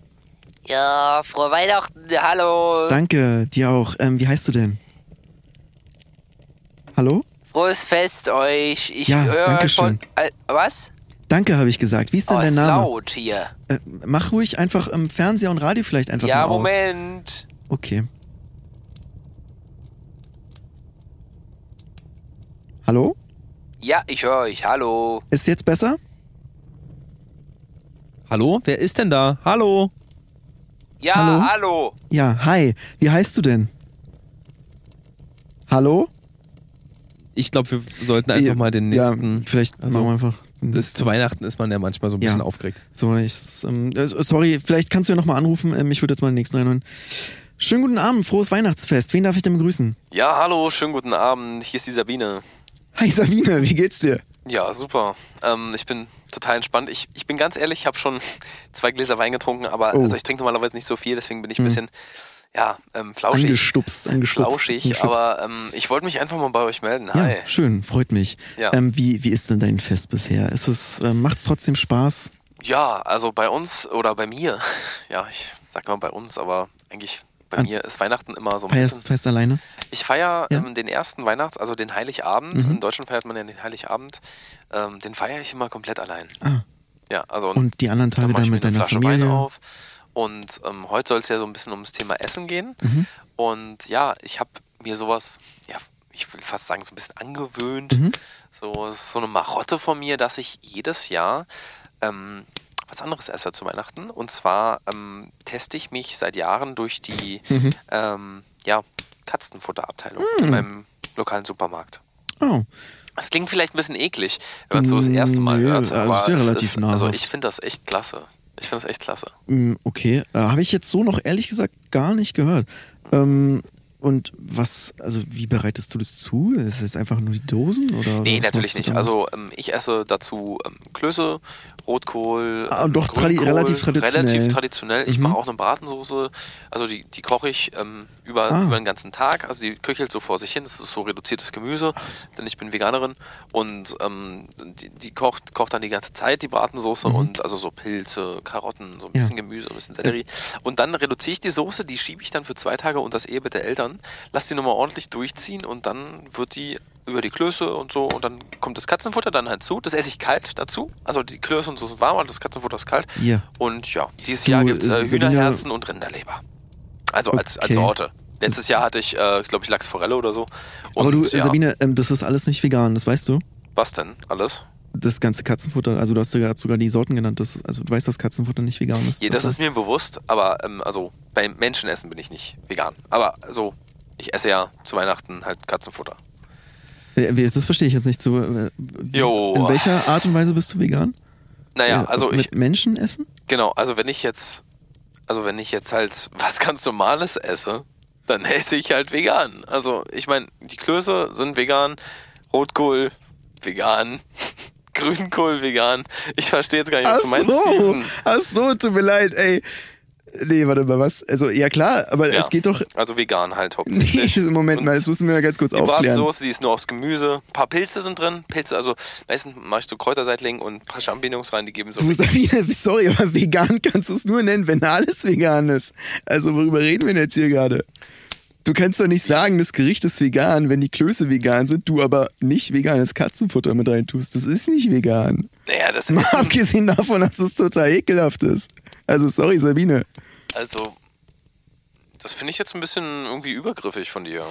Ja, frohe Weihnachten, hallo. Danke, dir auch. Ähm, wie heißt du denn? Hallo? Frohes Fest euch. Ich ja, höre danke schön. Äh, was? Danke, habe ich gesagt. Wie ist denn oh, dein Name? laut hier. Äh, mach ruhig einfach im Fernseher und Radio vielleicht einfach ja, mal aus. Ja, Moment. Okay. Hallo? Ja, ich höre euch. Hallo. Ist jetzt besser? Hallo? Wer ist denn da? Hallo? Ja, hallo? hallo. Ja, hi. Wie heißt du denn? Hallo? Ich glaube, wir sollten einfach ja, mal den nächsten. Ja, vielleicht also, machen wir einfach. Das, zu Weihnachten ist man ja manchmal so ein bisschen ja. aufgeregt. So, ich, ähm, äh, sorry, vielleicht kannst du ja nochmal anrufen. Ähm, ich würde jetzt mal den nächsten reinhören. Schönen guten Abend, frohes Weihnachtsfest. Wen darf ich denn begrüßen? Ja, hallo, schönen guten Abend. Hier ist die Sabine. Hi Sabine, wie geht's dir? Ja, super. Ähm, ich bin total entspannt. Ich, ich bin ganz ehrlich, ich habe schon zwei Gläser Wein getrunken, aber oh. also ich trinke normalerweise nicht so viel, deswegen bin ich ein hm. bisschen ja, ähm, flauschig. Angestupst, angestupst. Flauschig, angestupst. aber ähm, ich wollte mich einfach mal bei euch melden. Hi. Ja, schön, freut mich. Ja. Ähm, wie, wie ist denn dein Fest bisher? Ist es, äh, macht es trotzdem Spaß? Ja, also bei uns oder bei mir, ja, ich sag mal bei uns, aber eigentlich bei An mir ist Weihnachten immer so ein feierst, bisschen. Feierst alleine? Ich feiere ja? ähm, den ersten Weihnachts-, also den Heiligabend. Mhm. In Deutschland feiert man ja den Heiligabend. Ähm, den feiere ich immer komplett allein. Ah. Ja, also. Und die anderen Tage dann, dann mit deiner Familie? Auf. Und ähm, heute soll es ja so ein bisschen ums Thema Essen gehen. Mhm. Und ja, ich habe mir sowas, ja, ich will fast sagen, so ein bisschen angewöhnt. Mhm. So, so eine Marotte von mir, dass ich jedes Jahr ähm, was anderes esse zu Weihnachten. Und zwar ähm, teste ich mich seit Jahren durch die mhm. ähm, ja, Katzenfutterabteilung mhm. beim lokalen Supermarkt. Oh. Das klingt vielleicht ein bisschen eklig, wenn man es so das erste Mal nee, hört. Aber also sehr relativ nah. Also ich finde das echt klasse. Ich finde das echt klasse. Mm, okay, äh, habe ich jetzt so noch ehrlich gesagt gar nicht gehört. Ähm, und was, also wie bereitest du das zu? Ist es einfach nur die Dosen? Oder, nee, natürlich nicht. Also ähm, ich esse dazu ähm, Klöße, Rotkohl. Ah, doch tradi relativ traditionell. Relativ traditionell. Ich mhm. mache auch eine Bratensoße. Also die, die koche ich ähm, über, ah. über den ganzen Tag. Also die köchelt so vor sich hin. Das ist so reduziertes Gemüse, Ach. denn ich bin Veganerin. Und ähm, die, die, kocht, kocht dann die ganze Zeit die Bratensoße mhm. und also so Pilze, Karotten, so ein bisschen ja. Gemüse, ein bisschen Sellerie. Und dann reduziere ich die Soße, die schiebe ich dann für zwei Tage unter das Ehebett der Eltern, lasse die nochmal ordentlich durchziehen und dann wird die über die Klöße und so und dann kommt das Katzenfutter dann halt zu. Das esse ich kalt dazu. Also die Klöße und so sind warm, aber das Katzenfutter ist kalt. Ja. Und ja, dieses du, Jahr gibt es äh, Hühnerherzen und Rinderleber. Also okay. als, als Sorte. Letztes Jahr hatte ich, äh, glaube ich, Lachsforelle oder so. Und, aber du, ja. Sabine, ähm, das ist alles nicht vegan, das weißt du? Was denn? Alles? Das ganze Katzenfutter, also du hast ja gerade sogar die Sorten genannt, das, also du weißt, dass Katzenfutter nicht vegan ist. Ja, das ist mir bewusst, aber ähm, also beim Menschenessen bin ich nicht vegan. Aber so, ich esse ja zu Weihnachten halt Katzenfutter. Das verstehe ich jetzt nicht so. Äh. In welcher Art und Weise bist du vegan? Naja, ja, also mit ich. Menschen essen? Genau, also wenn ich jetzt, also wenn ich jetzt halt was ganz Normales esse, dann esse ich halt vegan. Also ich meine, die Klöße sind vegan, Rotkohl vegan, Grünkohl vegan. Ich verstehe jetzt gar nicht, was Ach du meinst. So. Ach so, tut mir leid, ey. Nee, warte mal, was? Also, ja klar, aber ja, es geht doch. Also vegan halt hauptsächlich. Nee, Moment mal, das müssen wir ja ganz kurz die aufklären. Die Bratensoße, die ist nur aus Gemüse. Ein paar Pilze sind drin. Pilze, also meistens mache ich so Kräuterseitling und ein paar Champignons rein, die geben so. Du Sabine, sorry, aber vegan kannst du es nur nennen, wenn alles vegan ist. Also, worüber reden wir denn jetzt hier gerade? Du kannst doch nicht sagen, das Gericht ist vegan, wenn die Klöße vegan sind, du aber nicht veganes Katzenfutter mit rein tust. Das ist nicht vegan. Naja, das ist. Mal abgesehen davon, dass es total ekelhaft ist. Also, sorry, Sabine. Also, das finde ich jetzt ein bisschen irgendwie übergriffig von dir.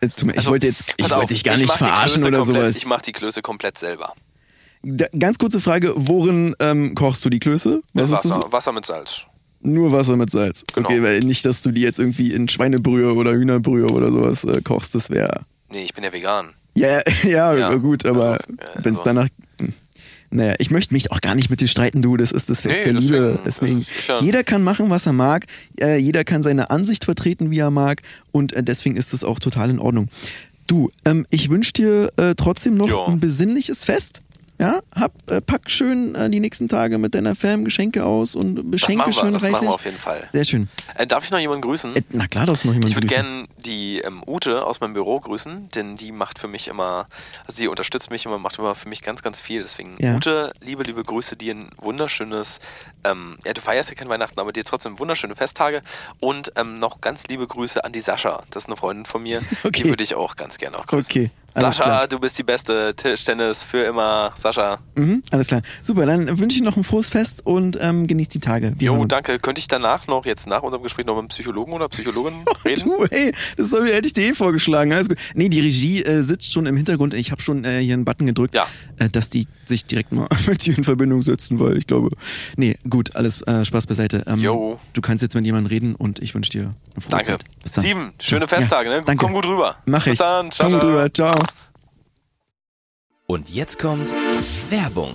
Äh, ich also, wollte jetzt, ich wollte dich gar nicht verarschen oder komplett, sowas. Ich mache die Klöße komplett selber. Da, ganz kurze Frage, worin ähm, kochst du die Klöße? Was Wasser, Wasser mit Salz. Nur Wasser mit Salz. Genau. Okay, weil nicht, dass du die jetzt irgendwie in Schweinebrühe oder Hühnerbrühe oder sowas äh, kochst, das wäre. Nee, ich bin ja vegan. Ja, ja, ja. gut, aber also, ja, wenn es danach. Hm. Naja, ich möchte mich auch gar nicht mit dir streiten, du. Das ist das Fest nee, der Liebe. Deswegen, jeder kann machen, was er mag. Äh, jeder kann seine Ansicht vertreten, wie er mag. Und äh, deswegen ist es auch total in Ordnung. Du, ähm, ich wünsche dir äh, trotzdem noch jo. ein besinnliches Fest. Ja, hab, äh, pack schön äh, die nächsten Tage mit deiner Fam Geschenke aus und beschenke das schön wir, das reichlich. machen wir auf jeden Fall. Sehr schön. Äh, darf ich noch jemanden grüßen? Äh, na klar, darfst du noch jemanden grüßen. Ich würde gerne die ähm, Ute aus meinem Büro grüßen, denn die macht für mich immer, also sie unterstützt mich immer, macht immer für mich ganz, ganz viel. Deswegen, ja. Ute, liebe, liebe Grüße, dir ein wunderschönes, ähm, ja, du feierst ja kein Weihnachten, aber dir trotzdem wunderschöne Festtage und ähm, noch ganz liebe Grüße an die Sascha. Das ist eine Freundin von mir. Okay. Die würde ich auch ganz gerne auch grüßen. Okay. Alles Sascha, klar. du bist die beste Tischtennis für immer. Sascha. Mhm, alles klar. Super, dann wünsche ich noch ein frohes Fest und ähm, genießt die Tage. Wir jo, danke. Könnte ich danach noch, jetzt nach unserem Gespräch, noch mit einem Psychologen oder Psychologin reden? du, hey, das ich, hätte ich dir eh vorgeschlagen. Alles gut. Nee, die Regie äh, sitzt schon im Hintergrund. Ich habe schon äh, hier einen Button gedrückt, ja. äh, dass die sich direkt mal mit dir in Verbindung setzen, weil ich glaube, nee, gut, alles äh, Spaß beiseite. Ähm, jo. Du kannst jetzt mit jemandem reden und ich wünsche dir eine frohe Danke. Zeit. Bis dann. Steven, schöne Festtage, ja, ne? Danke. Komm gut rüber. Mach ich. Bis dann. Ciao, Komm gut rüber. Ciao. Und jetzt kommt Werbung.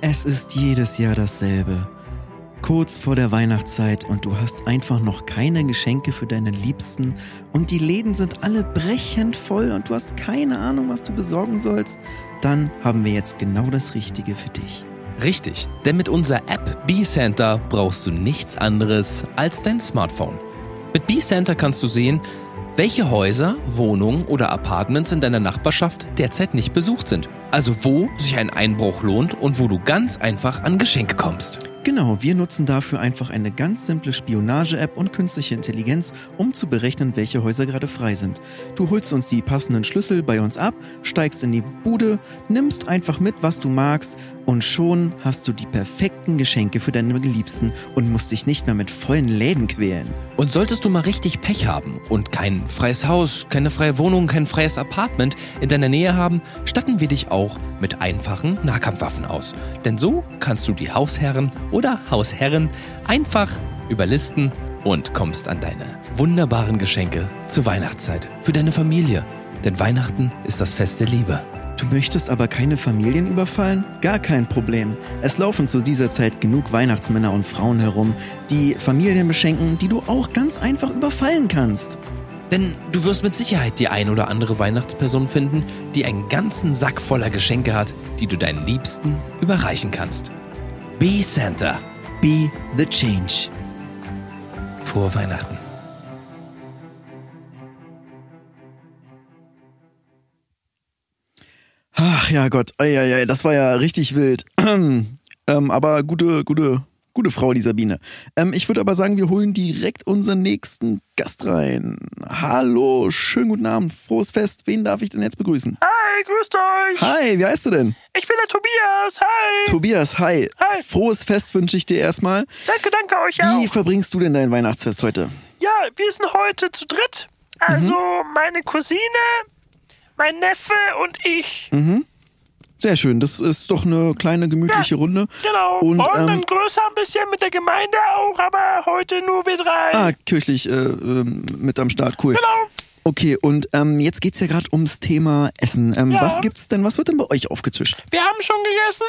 Es ist jedes Jahr dasselbe. Kurz vor der Weihnachtszeit und du hast einfach noch keine Geschenke für deine Liebsten und die Läden sind alle brechend voll und du hast keine Ahnung, was du besorgen sollst, dann haben wir jetzt genau das Richtige für dich. Richtig, denn mit unserer App B-Center brauchst du nichts anderes als dein Smartphone. Mit B-Center kannst du sehen, welche Häuser, Wohnungen oder Apartments in deiner Nachbarschaft derzeit nicht besucht sind. Also wo sich ein Einbruch lohnt und wo du ganz einfach an Geschenke kommst. Genau, wir nutzen dafür einfach eine ganz simple Spionage-App und künstliche Intelligenz, um zu berechnen, welche Häuser gerade frei sind. Du holst uns die passenden Schlüssel bei uns ab, steigst in die Bude, nimmst einfach mit, was du magst und schon hast du die perfekten Geschenke für deine Geliebsten und musst dich nicht mehr mit vollen Läden quälen. Und solltest du mal richtig Pech haben und kein freies Haus, keine freie Wohnung, kein freies Apartment in deiner Nähe haben, statten wir dich auch mit einfachen Nahkampfwaffen aus. Denn so kannst du die Hausherren oder Hausherren einfach überlisten und kommst an deine wunderbaren Geschenke zur Weihnachtszeit für deine Familie. Denn Weihnachten ist das Fest der Liebe. Du möchtest aber keine Familien überfallen? Gar kein Problem. Es laufen zu dieser Zeit genug Weihnachtsmänner und Frauen herum, die Familien beschenken, die du auch ganz einfach überfallen kannst. Denn du wirst mit Sicherheit die ein oder andere Weihnachtsperson finden, die einen ganzen Sack voller Geschenke hat, die du deinen Liebsten überreichen kannst. Be Santa. Be the change. Frohe Weihnachten. Ach ja Gott, ja, das war ja richtig wild. ähm, aber gute, gute, gute Frau, die Sabine. Ähm, ich würde aber sagen, wir holen direkt unseren nächsten Gast rein. Hallo, schönen guten Abend, frohes Fest. Wen darf ich denn jetzt begrüßen? Hi, grüßt euch. Hi, wie heißt du denn? Ich bin der Tobias, hi. Tobias, hi. Hi. Frohes Fest wünsche ich dir erstmal. Danke, danke euch Wie auch. verbringst du denn dein Weihnachtsfest heute? Ja, wir sind heute zu dritt. Also Mhm. meine Cousine, mein Neffe und ich. Mhm. Sehr schön, das ist doch eine kleine gemütliche Ja. Runde. Genau. Und, Und, ähm, dann größer ein bisschen mit der Gemeinde auch, aber heute nur wir drei. Ah, kirchlich äh, ähm, mit am Start, cool. Genau. Okay, und ähm, jetzt geht's ja gerade ums Thema Essen. Ähm, Ja. Was gibt's denn, was wird denn bei euch aufgetischt? Wir haben schon gegessen.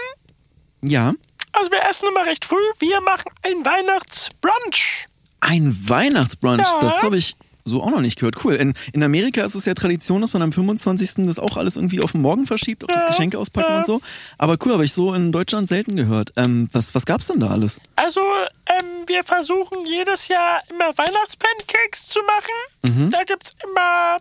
Ja, Also wir essen immer recht früh. Wir machen ein Weihnachtsbrunch. ein Weihnachtsbrunch, Ja. das habe ich so auch noch nicht gehört. Cool. In, in Amerika ist es ja Tradition, dass man am 25. das auch alles irgendwie auf den Morgen verschiebt, auch das Ja, Geschenke auspacken ja. und so. Aber cool, habe ich so in Deutschland selten gehört. Ähm, was, was gab's denn da alles? Also, ähm, wir versuchen jedes Jahr immer Weihnachtspancakes zu machen. Mhm. Da gibt's immer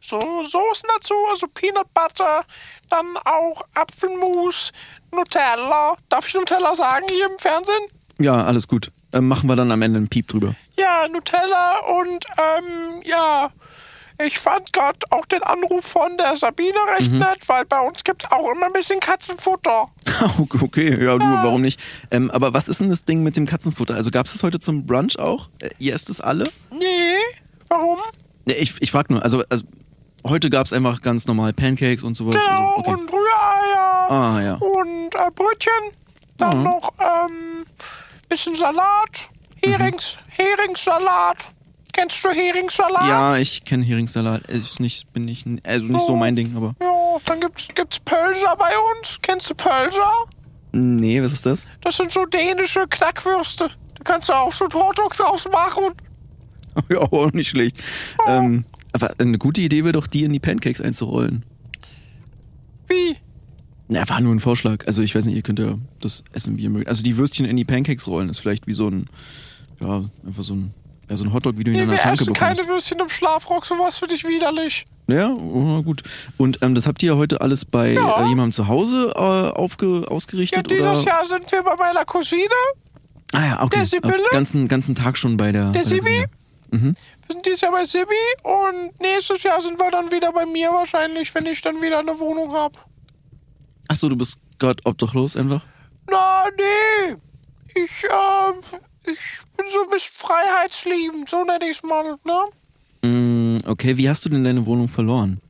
so Soßen dazu, also Peanut Butter, dann auch Apfelmus, Nutella. Darf ich Nutella sagen hier im Fernsehen? Ja, alles gut. Ähm, machen wir dann am Ende einen Piep drüber. Ja, Nutella und, ähm, ja. Ich fand gerade auch den Anruf von der Sabine recht Mhm. nett, weil bei uns gibt's auch immer ein bisschen Katzenfutter. okay, ja, du, warum nicht? Ähm, aber was ist denn das Ding mit dem Katzenfutter? Also gab's das heute zum Brunch auch? Äh, ihr esst es alle? Nee, warum? Nee, ich, ich frag nur, also, also heute gab's einfach ganz normal Pancakes und sowas. Genau, Also, okay. und Rühreier. Ah, ja. und äh, Brötchen. Dann Mhm. noch ähm, bisschen Salat. Herings, Heringssalat. Kennst du Heringssalat? Ja, ich kenne Heringssalat. Ist nicht, bin ich, also nicht so So. mein Ding, aber. Ja, dann gibt's, gibt's Pölser bei uns. Kennst du Pölser? Nee, was ist das? Das sind so dänische Knackwürste. Da kannst du auch so Hotdogs ausmachen. ja, auch nicht schlecht. Ähm, aber eine gute Idee wäre doch, die in die Pancakes einzurollen. Wie? Na, war nur ein Vorschlag. Also ich weiß nicht, ihr könnt ja das essen, wie ihr mögt. Also die Würstchen in die Pancakes rollen ist vielleicht wie so ein, ja, einfach so ein, ja, so ein Hotdog, wie du ihn Nee, in wir einer Tanke essen bekommst. keine Würstchen im Schlafrock. Sowas für dich widerlich. Ja, oh, gut. Und ähm, das habt ihr ja heute alles bei Ja. äh, jemandem zu Hause äh, aufge Ja, ausgerichtet? dieses oder? Jahr sind wir bei meiner Cousine. Ah ja, okay. Der Sibylle? Äh, ganzen, ganzen Tag schon bei der, Der bei der Sibi? Mhm. Wir sind dieses Jahr bei Sibi und nächstes Jahr sind wir dann wieder bei mir wahrscheinlich, wenn ich dann wieder eine Wohnung habe. Achso, du bist gerade obdachlos einfach? Na, nee. Ich, ähm, ich bin so ein bisschen freiheitsliebend, so nenne ich es mal, ne? Mm, okay, wie hast du denn deine Wohnung verloren?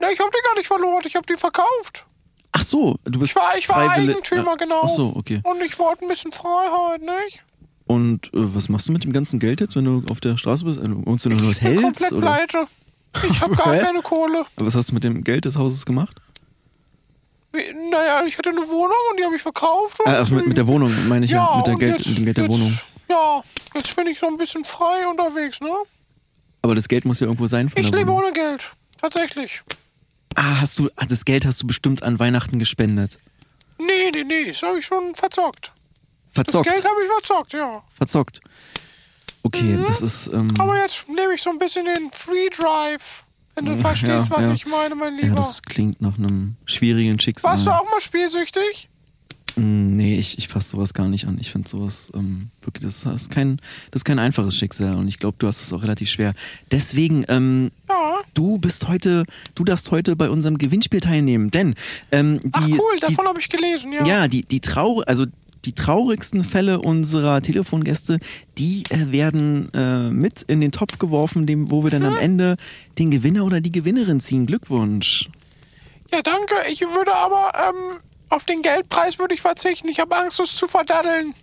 Ne, ich hab die gar nicht verloren, ich hab die verkauft. Ach so, du bist Ich war, ich war Eigentümer, ja. genau. Ach so, okay. Und ich wollte ein bisschen Freiheit, nicht? Und äh, was machst du mit dem ganzen Geld jetzt, wenn du auf der Straße bist? Also, wohnst du in einem Ich bin komplett Oder pleite. Ich hab gar keine Kohle. was hast du mit dem Geld des Hauses gemacht? Naja, ich hatte eine Wohnung und die habe ich verkauft. Äh, also mit, mit der Wohnung, meine ich ja, mit, der Geld, jetzt- mit dem Geld der jetzt, Wohnung. Ja, jetzt bin ich so ein bisschen frei unterwegs, ne? Aber das Geld muss ja irgendwo sein von Ich lebe Wohnung. ohne Geld. Tatsächlich. Ah, hast du, ah, das Geld hast du bestimmt an Weihnachten gespendet. Nee, nee, nee, das habe ich schon verzockt. Verzockt. Das Geld habe ich verzockt, ja. Verzockt. Okay, Mhm. das ist. Ähm, Aber jetzt nehme ich so ein bisschen den Free Drive. Wenn du Ja, verstehst, was ja. ich meine, mein ja, Lieber. das klingt nach einem schwierigen Schicksal. Warst du auch mal spielsüchtig? Mm, Nee, ich, ich fasse sowas gar nicht an. Ich finde sowas ähm, wirklich, das, ist kein, das ist kein einfaches Schicksal und ich glaube, du hast es auch relativ schwer. Deswegen, ähm, Ja. du bist heute, du darfst heute bei unserem Gewinnspiel teilnehmen, denn ähm, die, Ach cool, davon habe ich gelesen, ja. ja, die, die Trau also die traurigsten Fälle unserer Telefongäste, die äh, werden äh, mit in den Topf geworfen, dem, wo wir dann Mhm. am Ende den Gewinner oder die Gewinnerin ziehen. Glückwunsch. Ja, danke. Ich würde aber ähm, auf den Geldpreis würde ich verzichten. Ich habe Angst, es zu verdaddeln.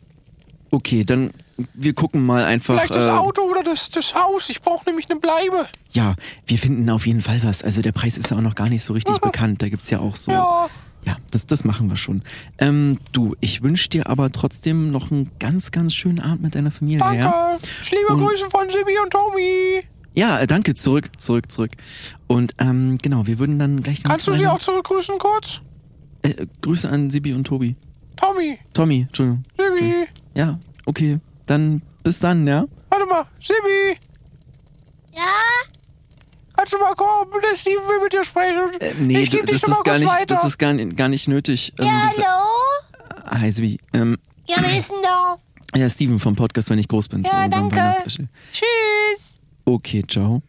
Okay, dann wir gucken mal einfach. Vielleicht das äh, Auto oder das, das Haus. Ich brauche nämlich eine Bleibe. Ja, wir finden auf jeden Fall was. Also der Preis ist ja auch noch gar nicht so richtig bekannt. Da gibt es ja auch so. Ja. Ja, das, das machen wir schon. Ähm, du, ich wünsche dir aber trotzdem noch einen ganz, ganz schönen Abend mit deiner Familie. Danke. Ja? Liebe und, Grüße von Sibi und Tommy. Ja, äh, danke. Zurück, zurück, zurück. Und ähm, genau, wir würden dann gleich... Kannst du sie auch zurückgrüßen kurz? Äh, Grüße an Sibi und Tobi. Tommy. Tommy, Entschuldigung. Sibi. Ja, okay. Dann bis dann, ja? Warte mal, Sibi. Ja? Kannst du mal kommen? Der Steven will mit dir sprechen. Äh, nee, du, das, ist gar nicht, das ist gar, gar nicht nötig. Ähm, ja, hallo? Hi, Sibi. Ähm, ja, wer ist denn da? Ja, Steven vom Podcast, wenn ich groß bin, ja, zu unserem danke. Weihnachtsspecial. Tschüss. Okay, ciao.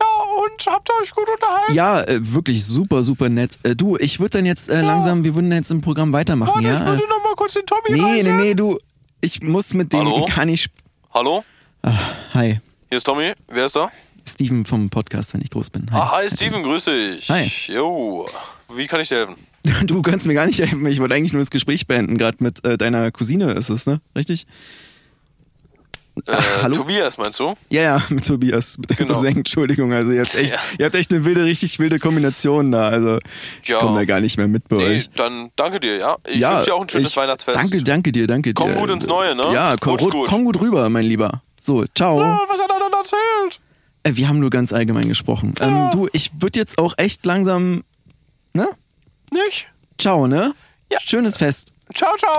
Ja, und habt ihr euch gut unterhalten? Ja, äh, wirklich super, super nett. Äh, du, ich würde dann jetzt äh, ja. langsam, wir würden jetzt im Programm weitermachen, Warte, ja? ich würde noch mal kurz den Tommy Nee, rein, nee, nee, du, ich muss mit dem, Hallo? kann ich... Hallo? Ah, hi. Hier ist Tommy, wer ist da? Steven vom Podcast, wenn ich groß bin. Hi, ah, hi Steven, grüß dich. Hi. Jo, wie kann ich dir helfen? Du kannst mir gar nicht helfen, ich wollte eigentlich nur das Gespräch beenden, gerade mit äh, deiner Cousine ist es, ne? Richtig? Äh, hallo? Tobias, meinst du? Ja, ja, mit Tobias, mit deinem genau. Cousin, Entschuldigung. Also ihr habt echt, ja. ihr habt echt eine wilde, richtig wilde Kombination da. Also ich komme da gar nicht mehr mit bei nee, euch. Dann danke dir, ja. Ich ja, wünsche dir auch ein schönes ich, Weihnachtsfest. Danke, danke dir, danke komm dir. Komm gut ins Neue, ne? Ja, komm, gut. komm gut rüber, mein Lieber. So, ciao. Ja, was hat er denn erzählt? Äh, wir haben nur ganz allgemein gesprochen. Ähm, ja. Ähm, du, ich würde jetzt auch echt langsam, ne? Nicht? Ciao, ne? Ja. Schönes Fest. Ciao, ciao.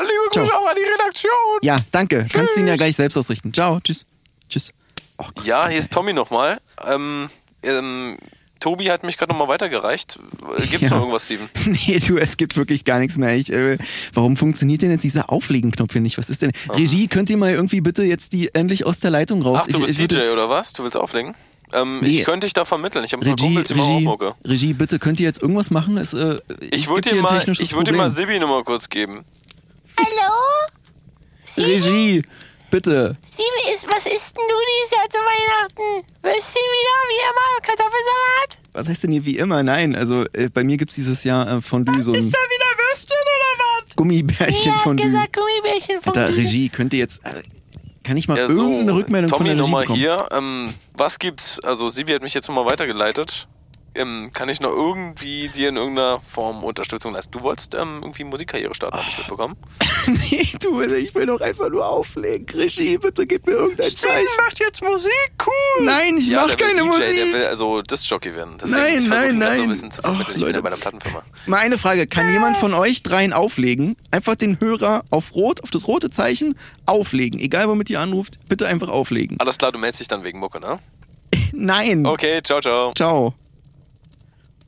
Liebe Grüße ciao. auch an die Redaktion. Ja, danke. Tschüss. Kannst du ihn ja gleich selbst ausrichten. Ciao, tschüss. Tschüss. Oh ja, hier ist Tommy nochmal. Ähm, ähm, Tobi hat mich gerade nochmal weitergereicht. Gibt es ja. noch irgendwas, Steven? Nee, du, es gibt wirklich gar nichts mehr. Ich, äh, warum funktioniert denn jetzt dieser Auflegen-Knopf hier nicht? Was ist denn? Oh. Regie, könnt ihr mal irgendwie bitte jetzt die endlich aus der Leitung raus? Ach, du bist ich, DJ würde... oder was? Du willst auflegen? Ähm, nee. Ich könnte dich da vermitteln. Ich habe paar Kumpels, Regie, mal Regie, bitte, könnt ihr jetzt irgendwas machen? Es, äh, ich würde dir, mal, ich würd dir mal Sibi nochmal kurz geben. Hallo? Regie, bitte. Sibi, ist, was isst denn du dieses Jahr zu Weihnachten? Würstchen wieder, wie immer, Kartoffelsalat? Was heißt denn hier wie immer? Nein, also äh, bei mir gibt es dieses Jahr äh, Fondue. So ein ist da wieder Würstchen oder was? Gummibärchen ja, Fondue. gesagt Gummibärchen Fondue. Alter, Regie, könnt ihr jetzt... Äh, kann ich mal ja, so, irgendeine Rückmeldung Tommy, von der Regie noch mal hier. Ähm, was gibt's? Also Sibi hat mich jetzt nochmal weitergeleitet. Ähm, kann ich noch irgendwie dir in irgendeiner Form Unterstützung leisten? Du wolltest ähm, irgendwie Musikkarriere starten, oh. habe ich mitbekommen. nee, du, ich will doch einfach nur auflegen. Regie, bitte gib mir irgendein Zeichen. Der macht jetzt Musik, cool. Nein, ich ja, mach keine DJ, Musik. Der will also Disc-Jockey werden. Deswegen, nein, nein, nein. So ein oh, ich Leute. bei der Plattenfirma. Mal eine Frage, kann jemand von euch dreien auflegen? Einfach den Hörer auf rot, auf das rote Zeichen auflegen. Egal, womit ihr anruft, bitte einfach auflegen. Alles klar, du meldest dich dann wegen Mucke, ne? nein. Okay, ciao, ciao. Ciao.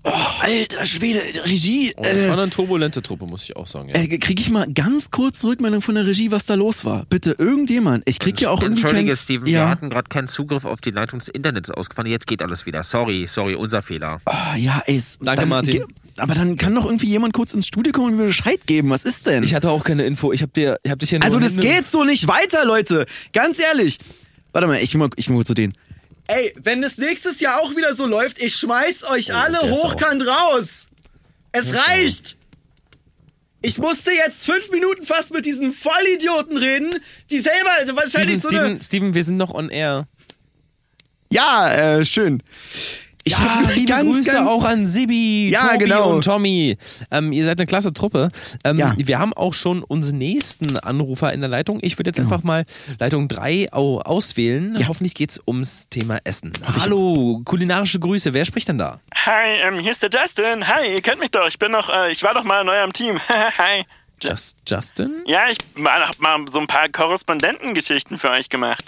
Oh, alter Schwede, Regie. Oh, das äh, war eine turbulente Truppe, muss ich auch sagen. Ja. Äh, krieg ich mal ganz kurz Rückmeldung von der Regie, was da los war? Bitte, irgendjemand. Ich krieg ja auch irgendwie Entschuldige, kein, Steven, ja. wir hatten gerade keinen Zugriff auf die Leitung des Internets ausgefahren. Jetzt geht alles wieder. Sorry, sorry, unser Fehler. Oh, ja, ey. Danke, dann, Martin. Aber dann kann doch irgendwie jemand kurz ins Studio kommen und mir Bescheid geben. Was ist denn? Ich hatte auch keine Info. Ich hab dir, ich hab dich ja nur Also das geht so nicht weiter, Leute. Ganz ehrlich. Warte mal, ich muss, ich muss zu denen. Ey, wenn es nächstes Jahr auch wieder so läuft, ich schmeiß euch oh, alle hochkant raus. Es reicht. Ich musste jetzt fünf Minuten fast mit diesen Vollidioten reden, die selber wahrscheinlich Steven, so Steven, eine... Steven, wir sind noch on air. Ja, äh, schön. Ich ja, liebe ganz, Grüße ganz auch an Sibi, ja, Tobi genau. und Tommy. Ähm, ihr seid eine klasse Truppe. Ähm, ja. Wir haben auch schon unseren nächsten Anrufer in der Leitung. Ich würde jetzt genau. einfach mal Leitung 3 auswählen. Ja. Hoffentlich geht es ums Thema Essen. Hallo, kulinarische Grüße. Wer spricht denn da? Hi, ähm, hier ist der Justin. Hi, ihr kennt mich doch. Ich bin noch, äh, ich war doch mal neu am Team. Hi. Just, Justin? Ja, ich habe mal so ein paar Korrespondentengeschichten für euch gemacht.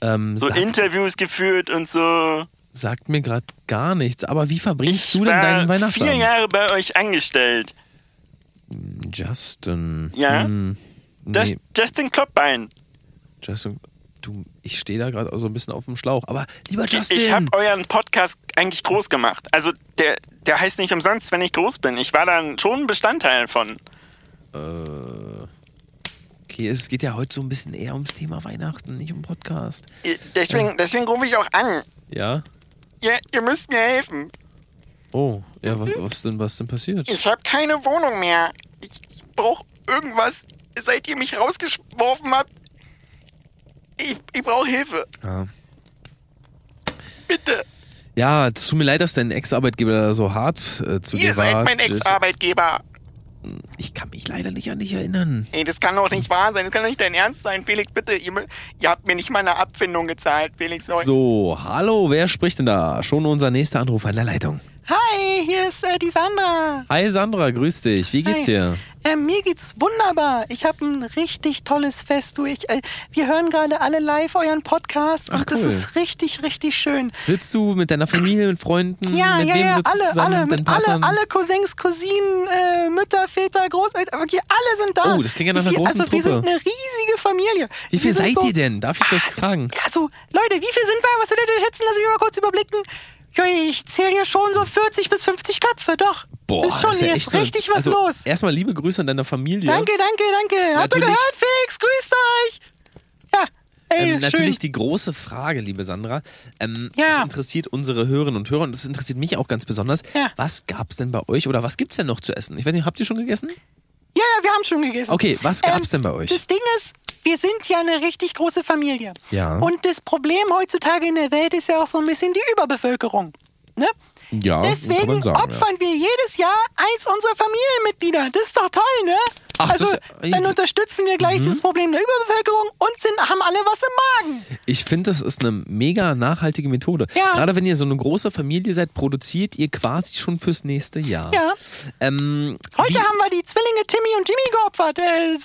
Ähm, so Interviews geführt und so sagt mir gerade gar nichts. Aber wie verbringst ich du denn deinen Weihnachtsabend? vier Jahre bei euch angestellt. Justin. Ja? Hm, nee. Justin Kloppbein. Justin, du, ich stehe da gerade so ein bisschen auf dem Schlauch. Aber lieber Justin. Ich habe euren Podcast eigentlich groß gemacht. Also der, der heißt nicht umsonst, wenn ich groß bin. Ich war dann schon ein Bestandteil von. Äh. Okay, es geht ja heute so ein bisschen eher ums Thema Weihnachten, nicht um Podcast. Deswegen, deswegen rufe ich auch an. Ja? Ja, ihr müsst mir helfen. Oh, ja, was, was denn, was denn passiert? Ich habe keine Wohnung mehr. Ich, ich brauche irgendwas seit ihr mich rausgeworfen habt. Ich, ich brauche Hilfe. Ja. Bitte. Ja, es tut mir leid, dass dein Ex-Arbeitgeber da so hart äh, zu Ihr dir war. seid mein Ex-Arbeitgeber. Ich kann mich leider nicht an dich erinnern. Ey, das kann doch nicht wahr sein. Das kann doch nicht dein Ernst sein. Felix, bitte. Ihr, ihr habt mir nicht mal eine Abfindung gezahlt, Felix. Leute. So, hallo, wer spricht denn da? Schon unser nächster Anruf an der Leitung. Hi, hier ist äh, die Sandra. Hi Sandra, grüß dich. Wie geht's Hi. dir? Äh, mir geht's wunderbar. Ich habe ein richtig tolles Fest. Du, ich, äh, wir hören gerade alle live euren Podcast Ach, und das cool. ist richtig, richtig schön. Sitzt du mit deiner Familie, mit Freunden? Ja, mit ja, wem ja, sitzt du alle, zusammen? alle, mit alle, alle Cousins, Cousinen, äh, Mütter, Väter, Großeltern, wirklich alle sind da. Oh, das klingt ja nach einer wir, großen also, Wir Truppe. sind eine riesige Familie. Wie viel Wir seid so, ihr denn? Darf ich das fragen? Also, Leute, wie viel sind wir? Was würdet ihr schätzen? Lass mich mal kurz überblicken. Ich zähle hier schon so 40 bis 50 Köpfe, doch. Boah, ist schon ist ja echt ist eine- richtig was also, los. Erstmal liebe Grüße an deine Familie. Danke, danke, danke. Habt ihr gehört, Felix? Grüßt euch. Ja, ey, Ähm, natürlich die große Frage, liebe Sandra. Ähm, Ja. Das interessiert unsere Hörerinnen und Hörer und das interessiert mich auch ganz besonders. Ja. Was gab's denn bei euch oder was gibt's denn noch zu essen? Ich weiß nicht, habt ihr schon gegessen? Ja, ja, wir haben schon gegessen. Okay, was gab's Ähm, denn bei euch? Das Ding ist, wir sind ja eine richtig große Familie. Ja. Und das Problem heutzutage in der Welt ist ja auch so ein bisschen die Überbevölkerung. Ne? Ja, Deswegen sagen. opfern wir jedes Jahr eins unserer Familienmitglieder. Das ist doch toll, ne? Ach, also, das- dann unterstützen wir gleich das Problem der Überbevölkerung und sind, haben alle was im Magen. Ich finde, das ist eine mega nachhaltige Methode. Ja. Gerade wenn ihr so eine große Familie seid, produziert ihr quasi schon fürs nächste Jahr. Ja. Ähm, Heute wie- haben wir die Zwillinge Timmy und Jimmy geopfert. Äh,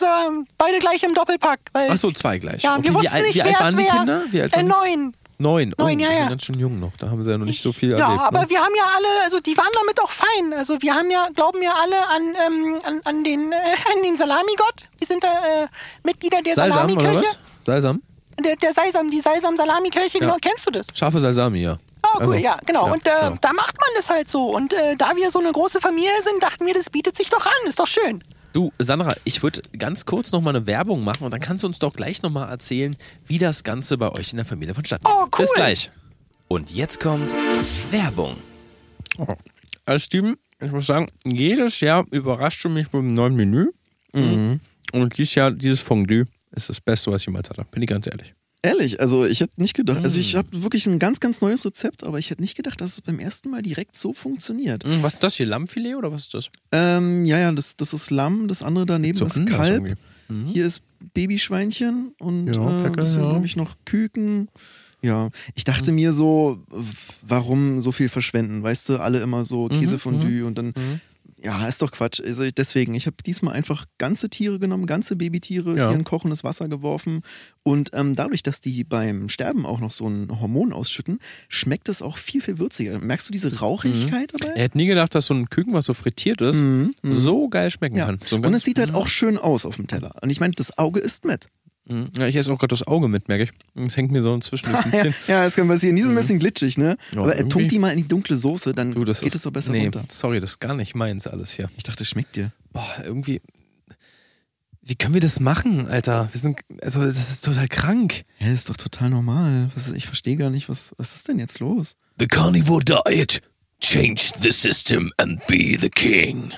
beide gleich im Doppelpack. Weil, Ach so, zwei gleich. Ja, okay, wir wie, wussten nicht, wie alt waren die. Kinder? Wie alt Äh, waren die? neun. Neun. Oh, Neun, ja, die sind ja. ganz schön jung noch. Da haben sie ja noch nicht so viel Ja, erlebt. aber ne? wir haben ja alle, also die waren damit auch fein. Also wir haben ja, glauben ja alle an, ähm, an, an den, äh, an den Salamigott. Wir sind da äh, Mitglieder der Salsam oder Salamikirche. was? Salsam? Der, der Seisam, die Seisam-Salamikirche, genau, kennst du das? Scharfe Salsami, ja. Ah, cool, Also, ja, genau. ja, und äh, genau. da macht man das halt so. Und äh, da wir so eine große Familie sind, dachten wir, das bietet sich doch an. Ist doch schön. Du, Sandra, ich würde ganz kurz nochmal eine Werbung machen und dann kannst du uns doch gleich nochmal erzählen, wie das Ganze bei euch in der Familie vonstatten geht. Oh, cool. Bis gleich. Und jetzt kommt Werbung. Oh. Also Steven, ich muss sagen, jedes Jahr überraschst du mich mit einem neuen Menü. Mhm. Und dieses Jahr, dieses Fondue ist das Beste, was ich jemals hatte. Bin ich ganz ehrlich. Ehrlich, also ich hätte nicht gedacht, also Mm. ich habe wirklich ein ganz, ganz neues Rezept, aber ich hätte nicht gedacht, dass es beim ersten Mal direkt so funktioniert. Hm, was ist das hier? Lammfilet oder was ist das? Ähm, ja, ja, das, das ist Lamm, das andere daneben So ist Kalb. Mhm. Hier ist Babyschweinchen und Ja, äh, das sind ja. nämlich noch Küken. Ja, ich Mhm. dachte mir so, warum so viel verschwenden? Weißt du, alle immer so Mhm, Käsefondue und dann, ja, ist doch Quatsch. Also deswegen, ich habe diesmal einfach ganze Tiere genommen, ganze Babytiere, Ja. die in kochendes Wasser geworfen und ähm, dadurch, dass die beim Sterben auch noch so ein Hormon ausschütten, schmeckt es auch viel, viel würziger. Merkst du diese Rauchigkeit dabei? Er hätte nie gedacht, dass so ein Küken, was so frittiert ist, Mhm, mhm. so geil schmecken Ja. kann. So und es sieht halt auch schön aus auf dem Teller. Und ich meine, das Auge ist mit. Mhm. Ja, ich esse auch gerade das Auge mit, merke ich. Es hängt mir so zwischen den ja, ja, das kann passieren. Die sind ein bisschen glitschig, ne? Ja, Aber äh, irgendwie. tunkt die mal in die dunkle Soße, dann Du, das geht es doch besser nee, runter. sorry, das ist gar nicht meins alles hier. Ich dachte, es schmeckt dir. Boah, irgendwie. Wie können wir das machen, Alter? Wir sind, also, das ist total krank. Ja, das ist doch total normal. Was ist, ich verstehe gar nicht, was, was ist denn jetzt los? The carnivore diet. Change the system and be the king.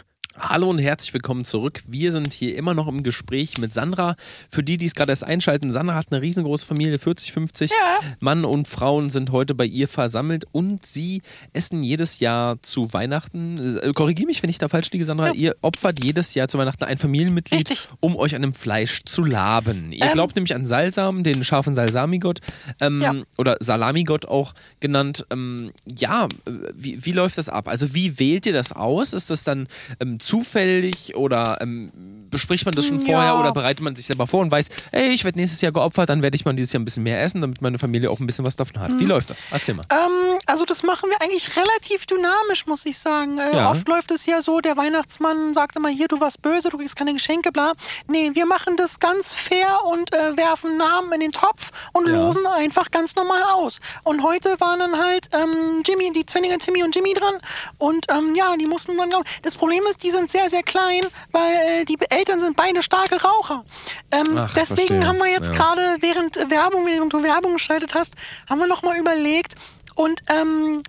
Hallo und herzlich willkommen zurück. Wir sind hier immer noch im Gespräch mit Sandra. Für die, die es gerade erst einschalten, Sandra hat eine riesengroße Familie, 40, 50. Ja. Mann und Frauen sind heute bei ihr versammelt und sie essen jedes Jahr zu Weihnachten. Äh, Korrigiere mich, wenn ich da falsch liege, Sandra. Ihr opfert jedes Jahr zu Weihnachten ein Familienmitglied, Richtig. um euch an dem Fleisch zu laben. Ihr Ähm. glaubt nämlich an Salsam, den scharfen Salsamigott ähm, Ja. oder Salamigott auch genannt. Ähm, ja, äh, wie, wie läuft das ab? Also wie wählt ihr das aus? Ist das dann ähm, zufällig oder ähm, bespricht man das schon Ja. vorher oder bereitet man sich selber vor und weiß, ey, ich werde nächstes Jahr geopfert, dann werde ich mal dieses Jahr ein bisschen mehr essen, damit meine Familie auch ein bisschen was davon hat. Mhm. Wie läuft das? Erzähl mal. Ähm, also das machen wir eigentlich relativ dynamisch, muss ich sagen. Äh, Ja. Oft läuft es ja so, der Weihnachtsmann sagt immer, hier, du warst böse, du kriegst keine Geschenke, bla. Nee, wir machen das ganz fair und äh, werfen Namen in den Topf und Ja. losen einfach ganz normal aus. Und heute waren dann halt ähm, Jimmy, die Zwillinge Timmy und Jimmy dran. Und ähm, ja, die mussten dann, das Problem ist, die sind sehr, sehr klein, weil äh, die Eltern sind beide starke Raucher. Ähm, Ach, deswegen verstehe. haben wir jetzt Ja. gerade während äh, Werbung, während du Werbung geschaltet hast, haben wir nochmal überlegt und ähm,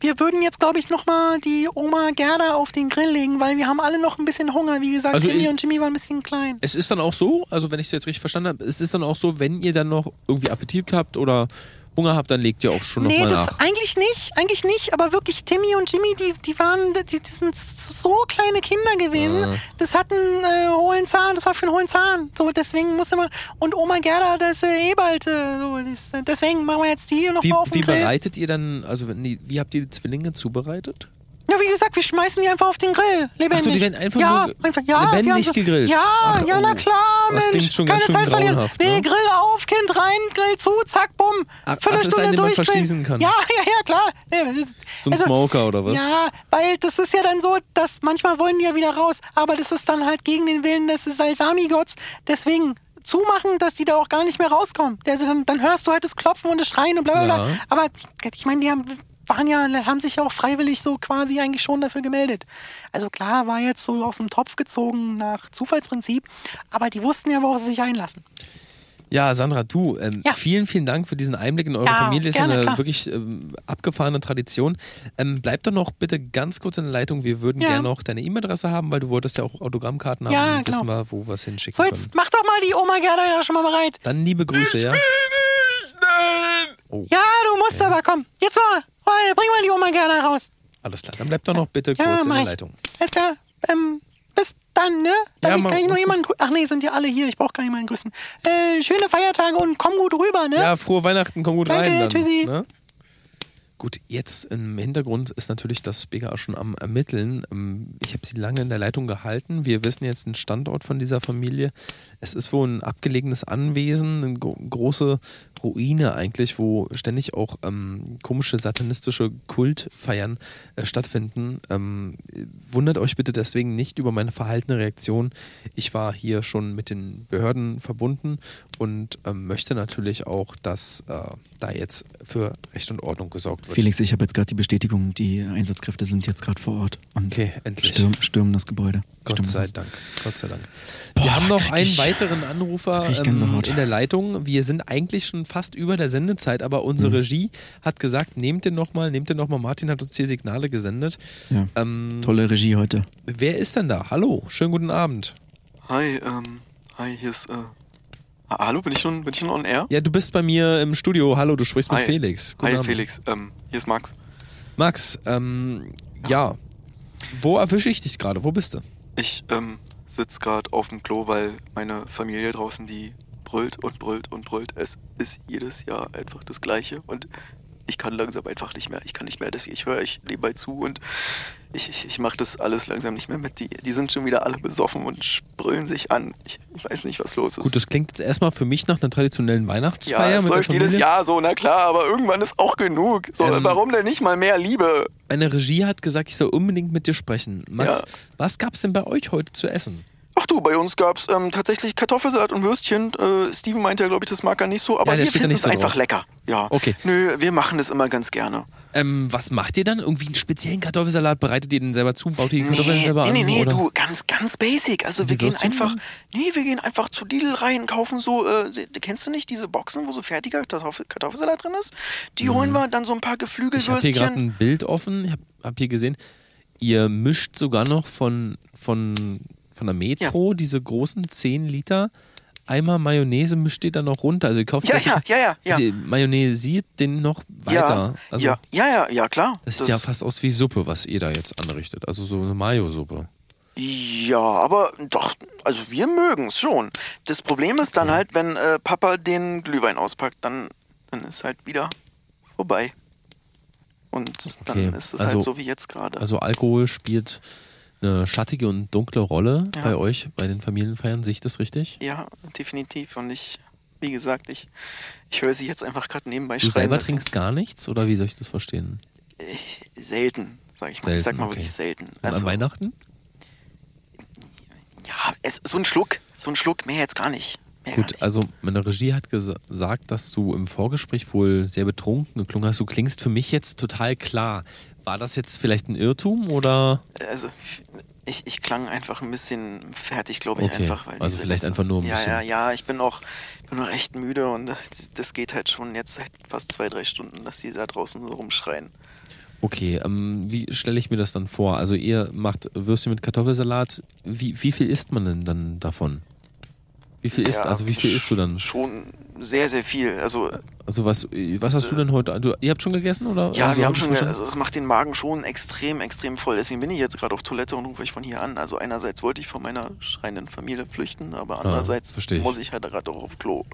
wir würden jetzt, glaube ich, nochmal die Oma Gerda auf den Grill legen, weil wir haben alle noch ein bisschen Hunger. Wie gesagt, Also Timmy und Jimmy waren ein bisschen klein. Es ist dann auch so, also wenn ich es jetzt richtig verstanden habe, es ist dann auch so, wenn ihr dann noch irgendwie Appetit habt oder Hunger habt, dann legt ihr auch schon Nee, nochmal nach. eigentlich nicht, eigentlich nicht, aber wirklich Timmy und Jimmy, die, die waren, die, die sind so kleine Kinder gewesen. Ah. Das hat einen äh, hohlen Zahn, das war für einen hohlen Zahn. So, deswegen muss immer, und Oma Gerda, das ist äh, eh bald, äh, so, das, äh, deswegen machen wir jetzt die noch Wie, auf den wie Grill. bereitet ihr dann, also wie habt ihr die Zwillinge zubereitet? Ja, wie gesagt, wir schmeißen die einfach auf den Grill, lebendig. Ach so, die werden einfach ja, nur einfach, ja, lebendig so- gegrillt? Ja, Ach, ja, na oh. klar, Das Mensch. klingt schon keine ganz schön Zeit verlieren. grauenhaft, Nee, ne? Grill auf, Kind rein, Grill zu, zack, bumm. Ach, ach, das ist ein, den man verschließen kann. Ja, ja, ja, klar. Nee, das ist- So ein also, Smoker oder was? Ja, weil das ist ja dann so, dass manchmal wollen die ja wieder raus, aber das ist dann halt gegen den Willen des Salsami-Gotts. Deswegen zumachen, dass die da auch gar nicht mehr rauskommen. Also dann, dann hörst du halt das Klopfen und das Schreien und bla bla bla. Ja. Aber ich meine, die haben, waren ja, haben sich ja auch freiwillig so quasi eigentlich schon dafür gemeldet. Also klar, war jetzt so aus dem Topf gezogen nach Zufallsprinzip, aber die wussten ja, worauf sie sich einlassen. Ja, Sandra, du, ähm, Ja. vielen, vielen Dank für diesen Einblick in eure Ja, Familie. Ist gerne, eine klar. wirklich ähm, abgefahrene Tradition. Ähm, bleib doch noch bitte ganz kurz in der Leitung. Wir würden Ja. gerne noch deine E-Mail-Adresse haben, weil du wolltest ja auch Autogrammkarten haben. Ja, und wissen genau. wir, wo wir es hinschicken So, können. jetzt mach doch mal die Oma Gerda da schon mal bereit. Dann liebe Grüße, ja? Oh, Ja, du musst aber, komm. Jetzt mal, bring mal die Oma Gerda raus. alles klar. Dann bleib doch noch bitte Ja, kurz in der. Leitung. Alles klar. Ähm, bis dann, ne? Ja, Darf ich, kann ich noch jemanden grüßen? Ach nee, sind ja alle hier. Ich brauche gar niemanden grüßen. Äh, schöne Feiertage und komm gut rüber, ne? Ja, frohe Weihnachten, komm gut Danke, rein. Dann, tschüssi. Ne? Gut, jetzt im Hintergrund ist natürlich das BGA schon am Ermitteln. Ähm, Ich habe sie lange in der Leitung gehalten. Wir wissen jetzt den Standort von dieser Familie. Es ist wohl ein abgelegenes Anwesen, eine gro große Ruine eigentlich, wo ständig auch ähm, komische satanistische Kultfeiern äh, stattfinden. Ähm, wundert euch bitte deswegen nicht über meine verhaltene Reaktion. Ich war hier schon mit den Behörden verbunden und ähm, möchte natürlich auch, dass äh, da jetzt für Recht und Ordnung gesorgt wird. Felix, ich habe jetzt gerade die Bestätigung, die Einsatzkräfte sind jetzt gerade vor Ort und Okay, endlich. stürmen, das Gebäude. Gott Stürmen sei das. Dank. Gott sei Dank. Boah, wir haben noch einen ich- weiteren Anrufer ähm, in der Leitung. Wir sind eigentlich schon fast über der Sendezeit, aber unsere Mhm. Regie hat gesagt, nehmt den nochmal, nehmt den nochmal. Martin hat uns hier Signale gesendet. Ja. Ähm, Tolle Regie heute. Wer ist denn da? Hallo, schönen guten Abend. Hi, ähm, hi, hier ist, äh, ha- hallo, bin ich schon, bin ich schon on air? Ja, du bist bei mir im Studio. Hallo, du sprichst mit Hi. Felix. Guten Hi, Abend. Felix, ähm, hier ist Max. Max, ähm, ja. Wo erwische ich dich gerade? Wo bist du? Ich, ähm, sitz gerade auf dem Klo, weil meine Familie draußen, die brüllt und brüllt und brüllt. Es ist jedes Jahr einfach das Gleiche und ich kann langsam einfach nicht mehr. Ich kann nicht mehr. Das, ich höre euch nebenbei zu und ich, ich, ich mache das alles langsam nicht mehr mit. Die, die sind schon wieder alle besoffen und brüllen sich an. Ich, ich weiß nicht, was los ist. Gut, das klingt jetzt erstmal für mich nach einer traditionellen Weihnachtsfeier ja, es mit der läuft jedes Jahr so, na klar, aber irgendwann ist auch genug. So, Ähm, warum denn nicht mal mehr Liebe? Meine Regie hat gesagt, ich soll unbedingt mit dir sprechen. Max, Ja. was gab's denn bei euch heute zu essen? Ach du, bei uns gab's ähm, tatsächlich Kartoffelsalat und Würstchen. Äh, Steven meinte ja, glaube ich, das mag er nicht so, aber Ja, wir finden es so einfach drauf. lecker. Ja. Okay. Nö, wir machen das immer ganz gerne. Ähm, was macht ihr dann? Irgendwie einen speziellen Kartoffelsalat? Bereitet ihr den selber zu? Baut ihr die Kartoffeln nee, selber nee, an? nee, nee, du, ganz, ganz basic. Also wir gehen einfach, dann? nee, wir gehen einfach zu Lidl rein, kaufen so, äh, kennst du nicht diese Boxen, wo so fertiger Kartoffel, Kartoffelsalat drin ist? Die holen wir, dann so ein paar Mhm. Ich habe hier gerade Geflügelwürstchen. ein Bild offen. Ich habe hab hier gesehen, ihr mischt sogar noch von, von, von der Metro diese großen 10 Liter Eimer Mayonnaise mischt ihr dann noch runter. Also ihr kauft Ja, ja, ja, ja, ja. Sie mayonnaisiert den noch weiter. Ja, also ja, ja, ja, ja, klar. das sieht ja fast aus wie Suppe, was ihr da jetzt anrichtet. Also so eine Mayo-Suppe. Ja, aber doch, also wir mögen es schon. Das Problem ist dann halt, wenn äh, Papa den Glühwein auspackt, dann, dann ist halt wieder vorbei. Und Okay, dann ist es also- halt so wie jetzt gerade. Also Alkohol spielt eine schattige und dunkle Rolle Ja. bei euch, bei den Familienfeiern. Sehe ich das richtig? ja, definitiv. Und ich, wie gesagt, ich, ich höre sie jetzt einfach gerade nebenbei Du selber trinkst gar nichts oder wie soll ich das verstehen? ist Selten, sag ich mal. ich sag Selten, mal okay. wirklich selten. Und Also, an Weihnachten? ja, es, so ein Schluck, so ein Schluck, mehr jetzt gar nicht. Mehr Gut, also meine Regie hat gesa- gesagt, dass du im Vorgespräch wohl sehr betrunken geklungen hast. Du klingst für mich jetzt total klar. War das jetzt vielleicht ein Irrtum oder? Also, ich, ich klang einfach ein bisschen fertig, glaube ich, Okay, einfach. Weil also vielleicht einfach nur ein ja, bisschen- Ja, ja, ich bin auch, bin auch echt müde und das geht halt schon jetzt seit fast zwei, drei Stunden, dass die da draußen so rumschreien. Okay, ähm, wie stelle ich mir das dann vor? Also ihr macht Würstchen mit Kartoffelsalat. Wie, wie viel isst man denn dann davon? Wie viel isst, Ja, also wie viel isst du dann? Schon sehr, sehr viel. Also Also was, was hast du denn heute? Du, ihr habt schon gegessen oder? Ja, also, wir hab haben schon, verstanden? also es macht den Magen schon extrem, extrem voll. Deswegen bin ich jetzt gerade auf Toilette und rufe ich von hier an. Also einerseits wollte ich von meiner schreienden Familie flüchten, aber andererseits Ah, ich. muss ich halt gerade auch auf Klo.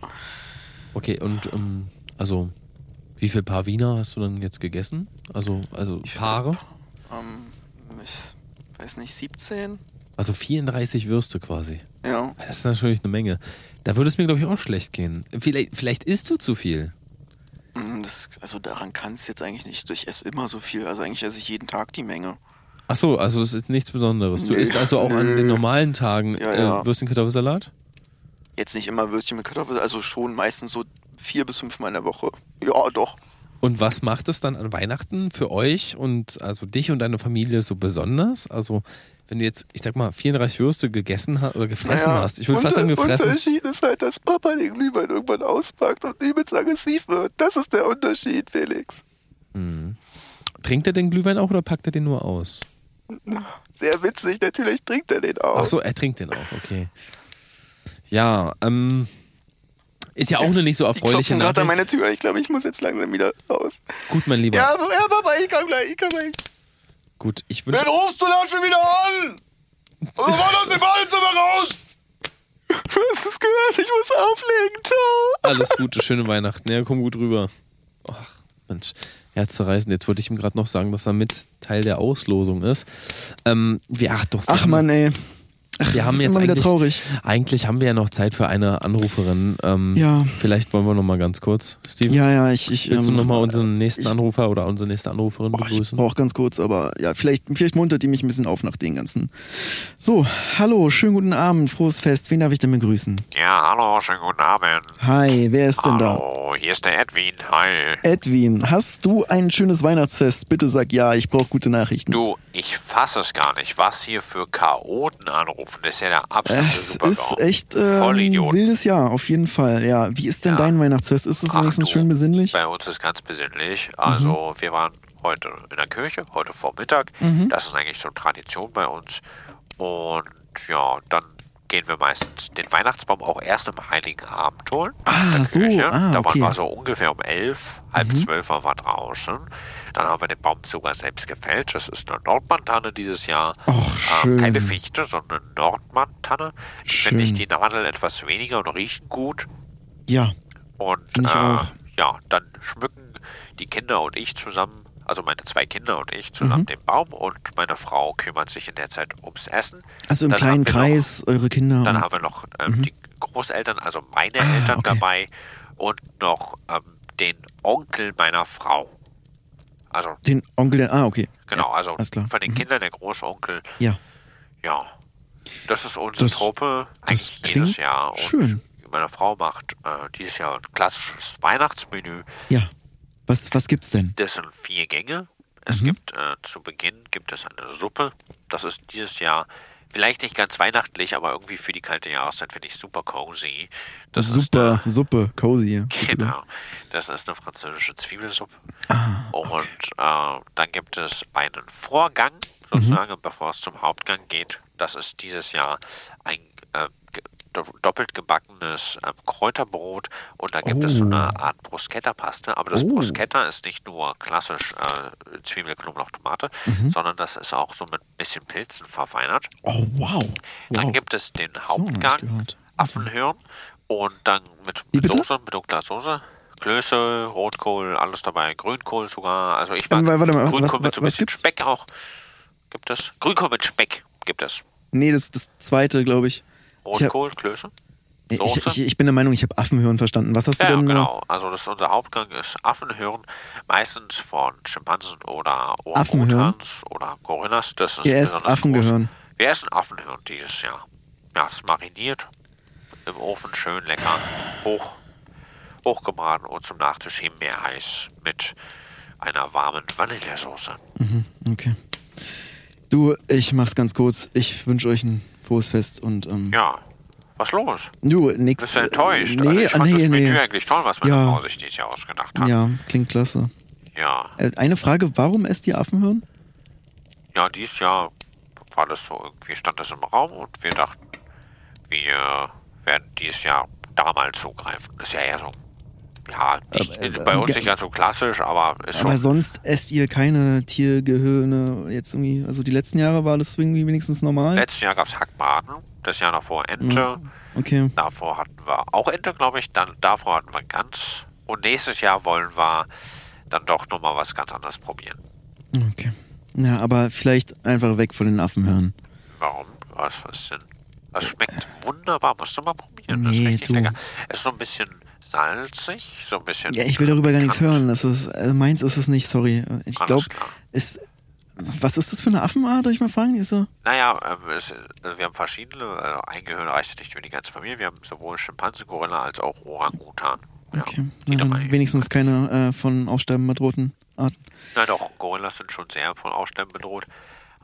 Okay, und ähm, also wie viel Paar Wiener hast du dann jetzt gegessen? Also, also Paare? Ähm, ich weiß nicht, 17? Also 34 Würste quasi. Ja. Das ist natürlich eine Menge. Da würde es mir, glaube ich, auch schlecht gehen. Vielleicht, vielleicht isst du zu viel. Mm, Das, also daran kann es jetzt eigentlich nicht. Ich esse immer so viel. Also eigentlich esse ich jeden Tag die Menge. Ach so, also es ist nichts Besonderes. Du Nee. isst also auch an Nö. den normalen Tagen Ja, ja. Äh, Würstchen Kartoffelsalat? Jetzt nicht immer Würstchen mit Kartoffeln, also schon meistens so vier bis fünfmal in der Woche. Ja, doch. Und was macht es dann an Weihnachten für euch und also dich und deine Familie so besonders? Also wenn du jetzt, ich sag mal, 34 Würste gegessen hast oder gefressen Naja, hast, ich würde fast sagen gefressen. Unterschied ist halt, dass Papa den Glühwein irgendwann auspackt und übelst aggressiv wird. Das ist der Unterschied, Felix. Mhm. Trinkt er den Glühwein auch oder packt er den nur aus? Sehr witzig, natürlich trinkt er den auch. Ach so, er trinkt den auch, okay. Ja, ähm, ist ja auch eine nicht so erfreuliche ich klopfe gerade an Nachricht. meine Tür. Ich glaube, ich muss jetzt langsam wieder raus. Gut, mein Lieber. Ja, ja, Papa, ich komm gleich, ich komm gleich. Gut, ich wünsche. rufst du da schon wieder an? Und so war das im Badezimmer raus! Du hast es gehört, ich muss auflegen, ciao! Alles Gute, schöne Weihnachten. Ja, komm gut rüber. Ach, Mensch, Herzzerreißend. Jetzt wollte ich ihm gerade noch sagen, dass er mit Teil der Auslosung ist. Ähm, wir, ach doch. Ach Mann, ey. Ach, Wir das haben ist jetzt immer wieder eigentlich, traurig. eigentlich haben wir ja noch Zeit für eine Anruferin. Ähm, Ja. Vielleicht wollen wir noch mal ganz kurz, Steve. Ja, ja, ich. ich Willst du ähm, noch mal unseren nächsten ich- Anrufer oder unsere nächste Anruferin Boah, ich begrüßen? brauche ganz kurz, aber ja, vielleicht, vielleicht muntert die mich ein bisschen auf nach den ganzen. So, hallo, schönen guten Abend, frohes Fest. Wen darf ich denn begrüßen? Ja, hallo, schönen guten Abend. Hi, wer ist denn da? Hallo, hier ist der Edwin. Hi. Edwin, hast du ein schönes Weihnachtsfest? Bitte sag ja, ich brauche gute Nachrichten. Du, ich fasse es gar nicht, was hier für Chaoten anrufen. Das ist ja der absolute es ist echt ähm, Vollidioten. wildes Jahr, auf jeden Fall. Ja, wie ist denn Ja. dein Weihnachtsfest? Ist es wenigstens du, schön besinnlich? Bei uns ist ganz besinnlich. Also, Mhm. wir waren heute in der Kirche, heute Vormittag. Mhm. Das ist eigentlich so Tradition bei uns. Und ja, dann gehen wir meistens den Weihnachtsbaum auch erst am Heiligen Abend holen. Ah, so, ah, da okay. waren wir so ungefähr um elf, halb Mhm. zwölf waren wir draußen. Dann haben wir den Baum sogar selbst gefällt. Das ist eine Nordmantanne dieses Jahr. Ach, Ähm, schön. keine Fichte, sondern Nordmantanne. Die finde ich die Nadel etwas weniger und riechen gut. Ja, Und äh, ja, dann schmücken die Kinder und ich zusammen, also meine zwei Kinder und ich zusammen Mhm. den Baum und meine Frau kümmert sich in der Zeit ums Essen. also im Dann kleinen Kreis, eure Kinder. Dann haben wir noch ähm, Mhm. die Großeltern, also meine Ah, Eltern okay. dabei und noch ähm, den Onkel meiner Frau. Also den Onkel, der, ah, okay. genau, also klar. von den Mhm. Kindern der Großonkel. Ja. Ja. Das ist unsere Das- Truppe eigentlich jedes Jahr. Und schön. meine Frau macht äh, dieses Jahr ein klassisches Weihnachtsmenü. Ja. Was, was gibt's denn? Das sind vier Gänge. Es Mhm. gibt äh, zu Beginn gibt es eine Suppe. Das ist dieses Jahr vielleicht nicht ganz weihnachtlich, aber irgendwie für die kalte Jahreszeit finde ich super cozy. Das ist Super, Suppe, cozy. Genau. Das ist eine französische Zwiebelsuppe. Ah, Und äh, dann gibt es einen Vorgang, Mhm. sozusagen, bevor es zum Hauptgang geht. Das ist dieses Jahr ein äh, doppelt gebackenes ähm, Kräuterbrot. Und da gibt es so Oh. eine Art Bruschetta-Paste. Aber das Oh. Bruschetta ist nicht nur klassisch äh, Zwiebel, Knoblauch, Tomate, Mhm. sondern das ist auch so mit ein bisschen Pilzen verfeinert. Oh, wow. Dann wow. gibt es den Hauptgang. Affenhirn und dann mit, mit? Soße, mit dunkler Soße. Klöße, Rotkohl, alles dabei, Grünkohl sogar. Also ich mag Ähm, warte mal, Grünkohl was- mit so ein bisschen gibt's? Speck auch. Gibt es? Grünkohl mit Speck gibt es. Nee, das das zweite, glaube ich. Rotkohl, Klöße. Ich, ich, ich bin der Meinung, ich habe Affenhirn verstanden. Was hast du Ja, denn? äh, genau. Also das unser Hauptgang ist Affenhirn, meistens von Schimpansen oder? Orangutans oder Gorillas. Das ist esst besonders Affengehirn. Groß. Wir essen Affenhirn dieses Jahr. Ja, es ist mariniert im Ofen, schön lecker, hoch, hochgebraten und zum Nachtisch Himbeereis mit einer warmen Vanillesoße. Mhm, okay. Du, ich mach's ganz kurz. Ich wünsche euch ein Fest und ähm, Ja, was los? du, nix. Bist du enttäuscht? Nee, also ich fand nee, das Menü nee. eigentlich toll, was meine Ja. Frau sich dieses Jahr ausgedacht hat. Ja, klingt klasse. Ja. Äh, eine Frage, warum esst ihr Affenhirn? Ja, dieses Jahr war das so, irgendwie stand das im Raum und wir dachten, wir werden dieses Jahr da mal zugreifen. Das ist ja eher so, ja, nicht, Aber, äh, bei uns nicht ganz so klassisch, aber ist Aber schon. sonst esst ihr keine Tiergehirne jetzt irgendwie, also die letzten Jahre war das irgendwie wenigstens normal? Letztes Jahr gab es Hackbraten, das Jahr davor Ente, Ja. Okay. davor hatten wir auch Ente, glaube ich, dann davor hatten wir Gans und nächstes Jahr wollen wir dann doch nochmal was ganz anderes probieren. Okay. Ja, aber vielleicht einfach weg von den Affenhirnen. Warum? Was, was denn? Das schmeckt wunderbar, musst du mal probieren. das Nee, ist richtig du. lecker. Es ist so ein bisschen salzig, so ein bisschen. Ja, ich will darüber gar nichts hören. Das ist, also meins ist es nicht, sorry. Ich glaube, ist. Was ist das für eine Affenart, darf ich mal fragen? Die ist so. Naja, ähm, es, also wir haben verschiedene, also ein Gehirn reicht nicht für die ganze Familie. Wir haben sowohl Schimpanse, Gorilla als auch Orang-Utan. Ja, Okay. Na, wenigstens keine äh, von Aussterben bedrohten Arten. Na doch, Gorillas sind schon sehr von Aussterben bedroht.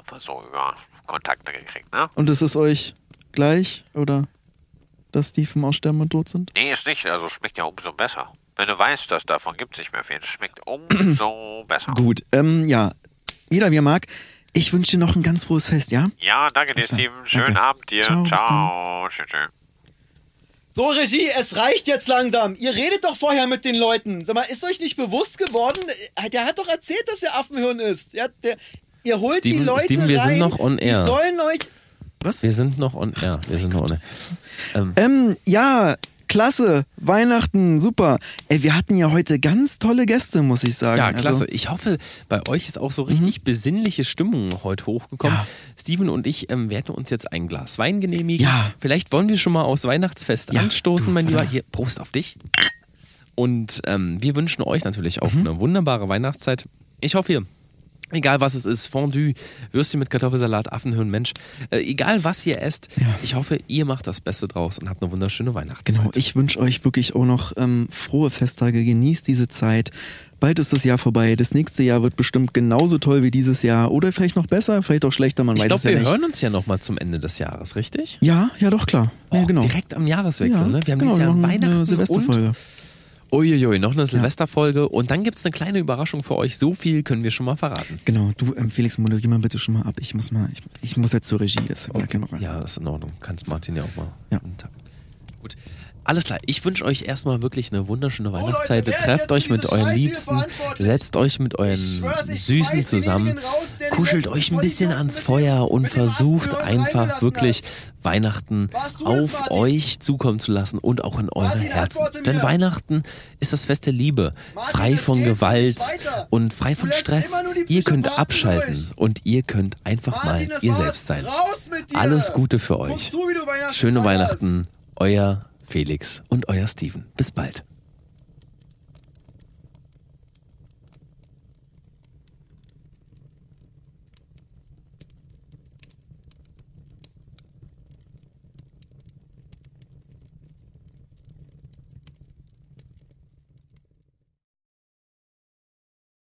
Aber so über Kontakte gekriegt, ne? Und ist es euch gleich oder dass die vom Aussterben bedroht sind? Nee, ist nicht. Also schmeckt ja umso besser. Wenn du weißt, dass davon gibt es nicht mehr viel, es schmeckt umso besser. Gut, ähm, ja. Jeder wie er mag. Ich wünsche dir noch ein ganz frohes Fest, ja? Ja, danke dir. Steven. Schönen Danke. Abend dir. Ciao, Ciao. Tschüss, tschüss. So, Regie, es reicht jetzt langsam. Ihr redet doch vorher mit den Leuten. Sag mal, ist euch nicht bewusst geworden? Der hat doch erzählt, dass er Affenhirn ist. Ja, der, ihr holt die Steven- Leute Steven, wir sind rein. noch on air. Die sollen euch. Was? Wir sind noch on air. Wir sind noch on air. Ähm, Ähm, ja, klasse. Weihnachten, super. Ey, wir hatten ja heute ganz tolle Gäste, muss ich sagen. Ja, klasse. Also, ich hoffe, bei euch ist auch so richtig besinnliche Stimmung heute hochgekommen. Ja. Steven und ich ähm, werden uns jetzt ein Glas Wein genehmigen. Ja. Vielleicht wollen wir schon mal aufs Weihnachtsfest Ja, anstoßen, mein Lieber. Hier, Prost auf dich. Und ähm, wir wünschen euch natürlich Mhm. auch eine wunderbare Weihnachtszeit. Ich hoffe, ihr Egal was es ist, Fondue, Würstchen mit Kartoffelsalat, Affenhirn, Mensch, äh, egal was ihr esst, ich hoffe, ihr macht das Beste draus und habt eine wunderschöne Weihnachtszeit. genau, ich wünsche euch wirklich auch noch ähm, frohe Festtage. Genießt diese Zeit. Bald ist das Jahr vorbei. Das nächste Jahr wird bestimmt genauso toll wie dieses Jahr. Oder vielleicht noch besser, vielleicht auch schlechter, man Ich weiß glaube, es ja wir nicht. hören uns ja nochmal zum Ende des Jahres, richtig? Ja, ja, doch, klar. ja, Oh, genau. Direkt am Jahreswechsel, ja, ne? Wir haben genau, dieses Jahr noch eine Weihnachten Silvesterfolge. und Uiuiui, noch eine Silvesterfolge und dann gibt es eine kleine Überraschung für euch. So viel können wir schon mal verraten. Genau, du, ähm, Felix, moderier mal bitte schon mal ab. Ich muss mal, ich, ich muss jetzt zur Regie. Das okay. Ja, ist in Ordnung. Kannst Martin ja auch mal. Ja. Gut. Alles klar, ich wünsche euch erstmal wirklich eine wunderschöne Weihnachtszeit. Leute, wer ist Trefft euch mit euren Scheiße hier Liebsten, setzt euch mit euren Süßen zusammen, raus, kuschelt euch ein bisschen ans Feuer und versucht einfach wirklich Weihnachten das, auf Martin? euch zukommen zu lassen und auch in eure Martin, Herzen. Denn. Weihnachten ist das Fest der Liebe, Martin, frei von Gewalt und frei von Stress. Ihr könnt abschalten durch. und ihr könnt einfach Martin, mal das ihr selbst sein. Alles Gute für euch. zu, Weihnachten Schöne feierst. Weihnachten, euer Felix und euer Steven. Bis bald.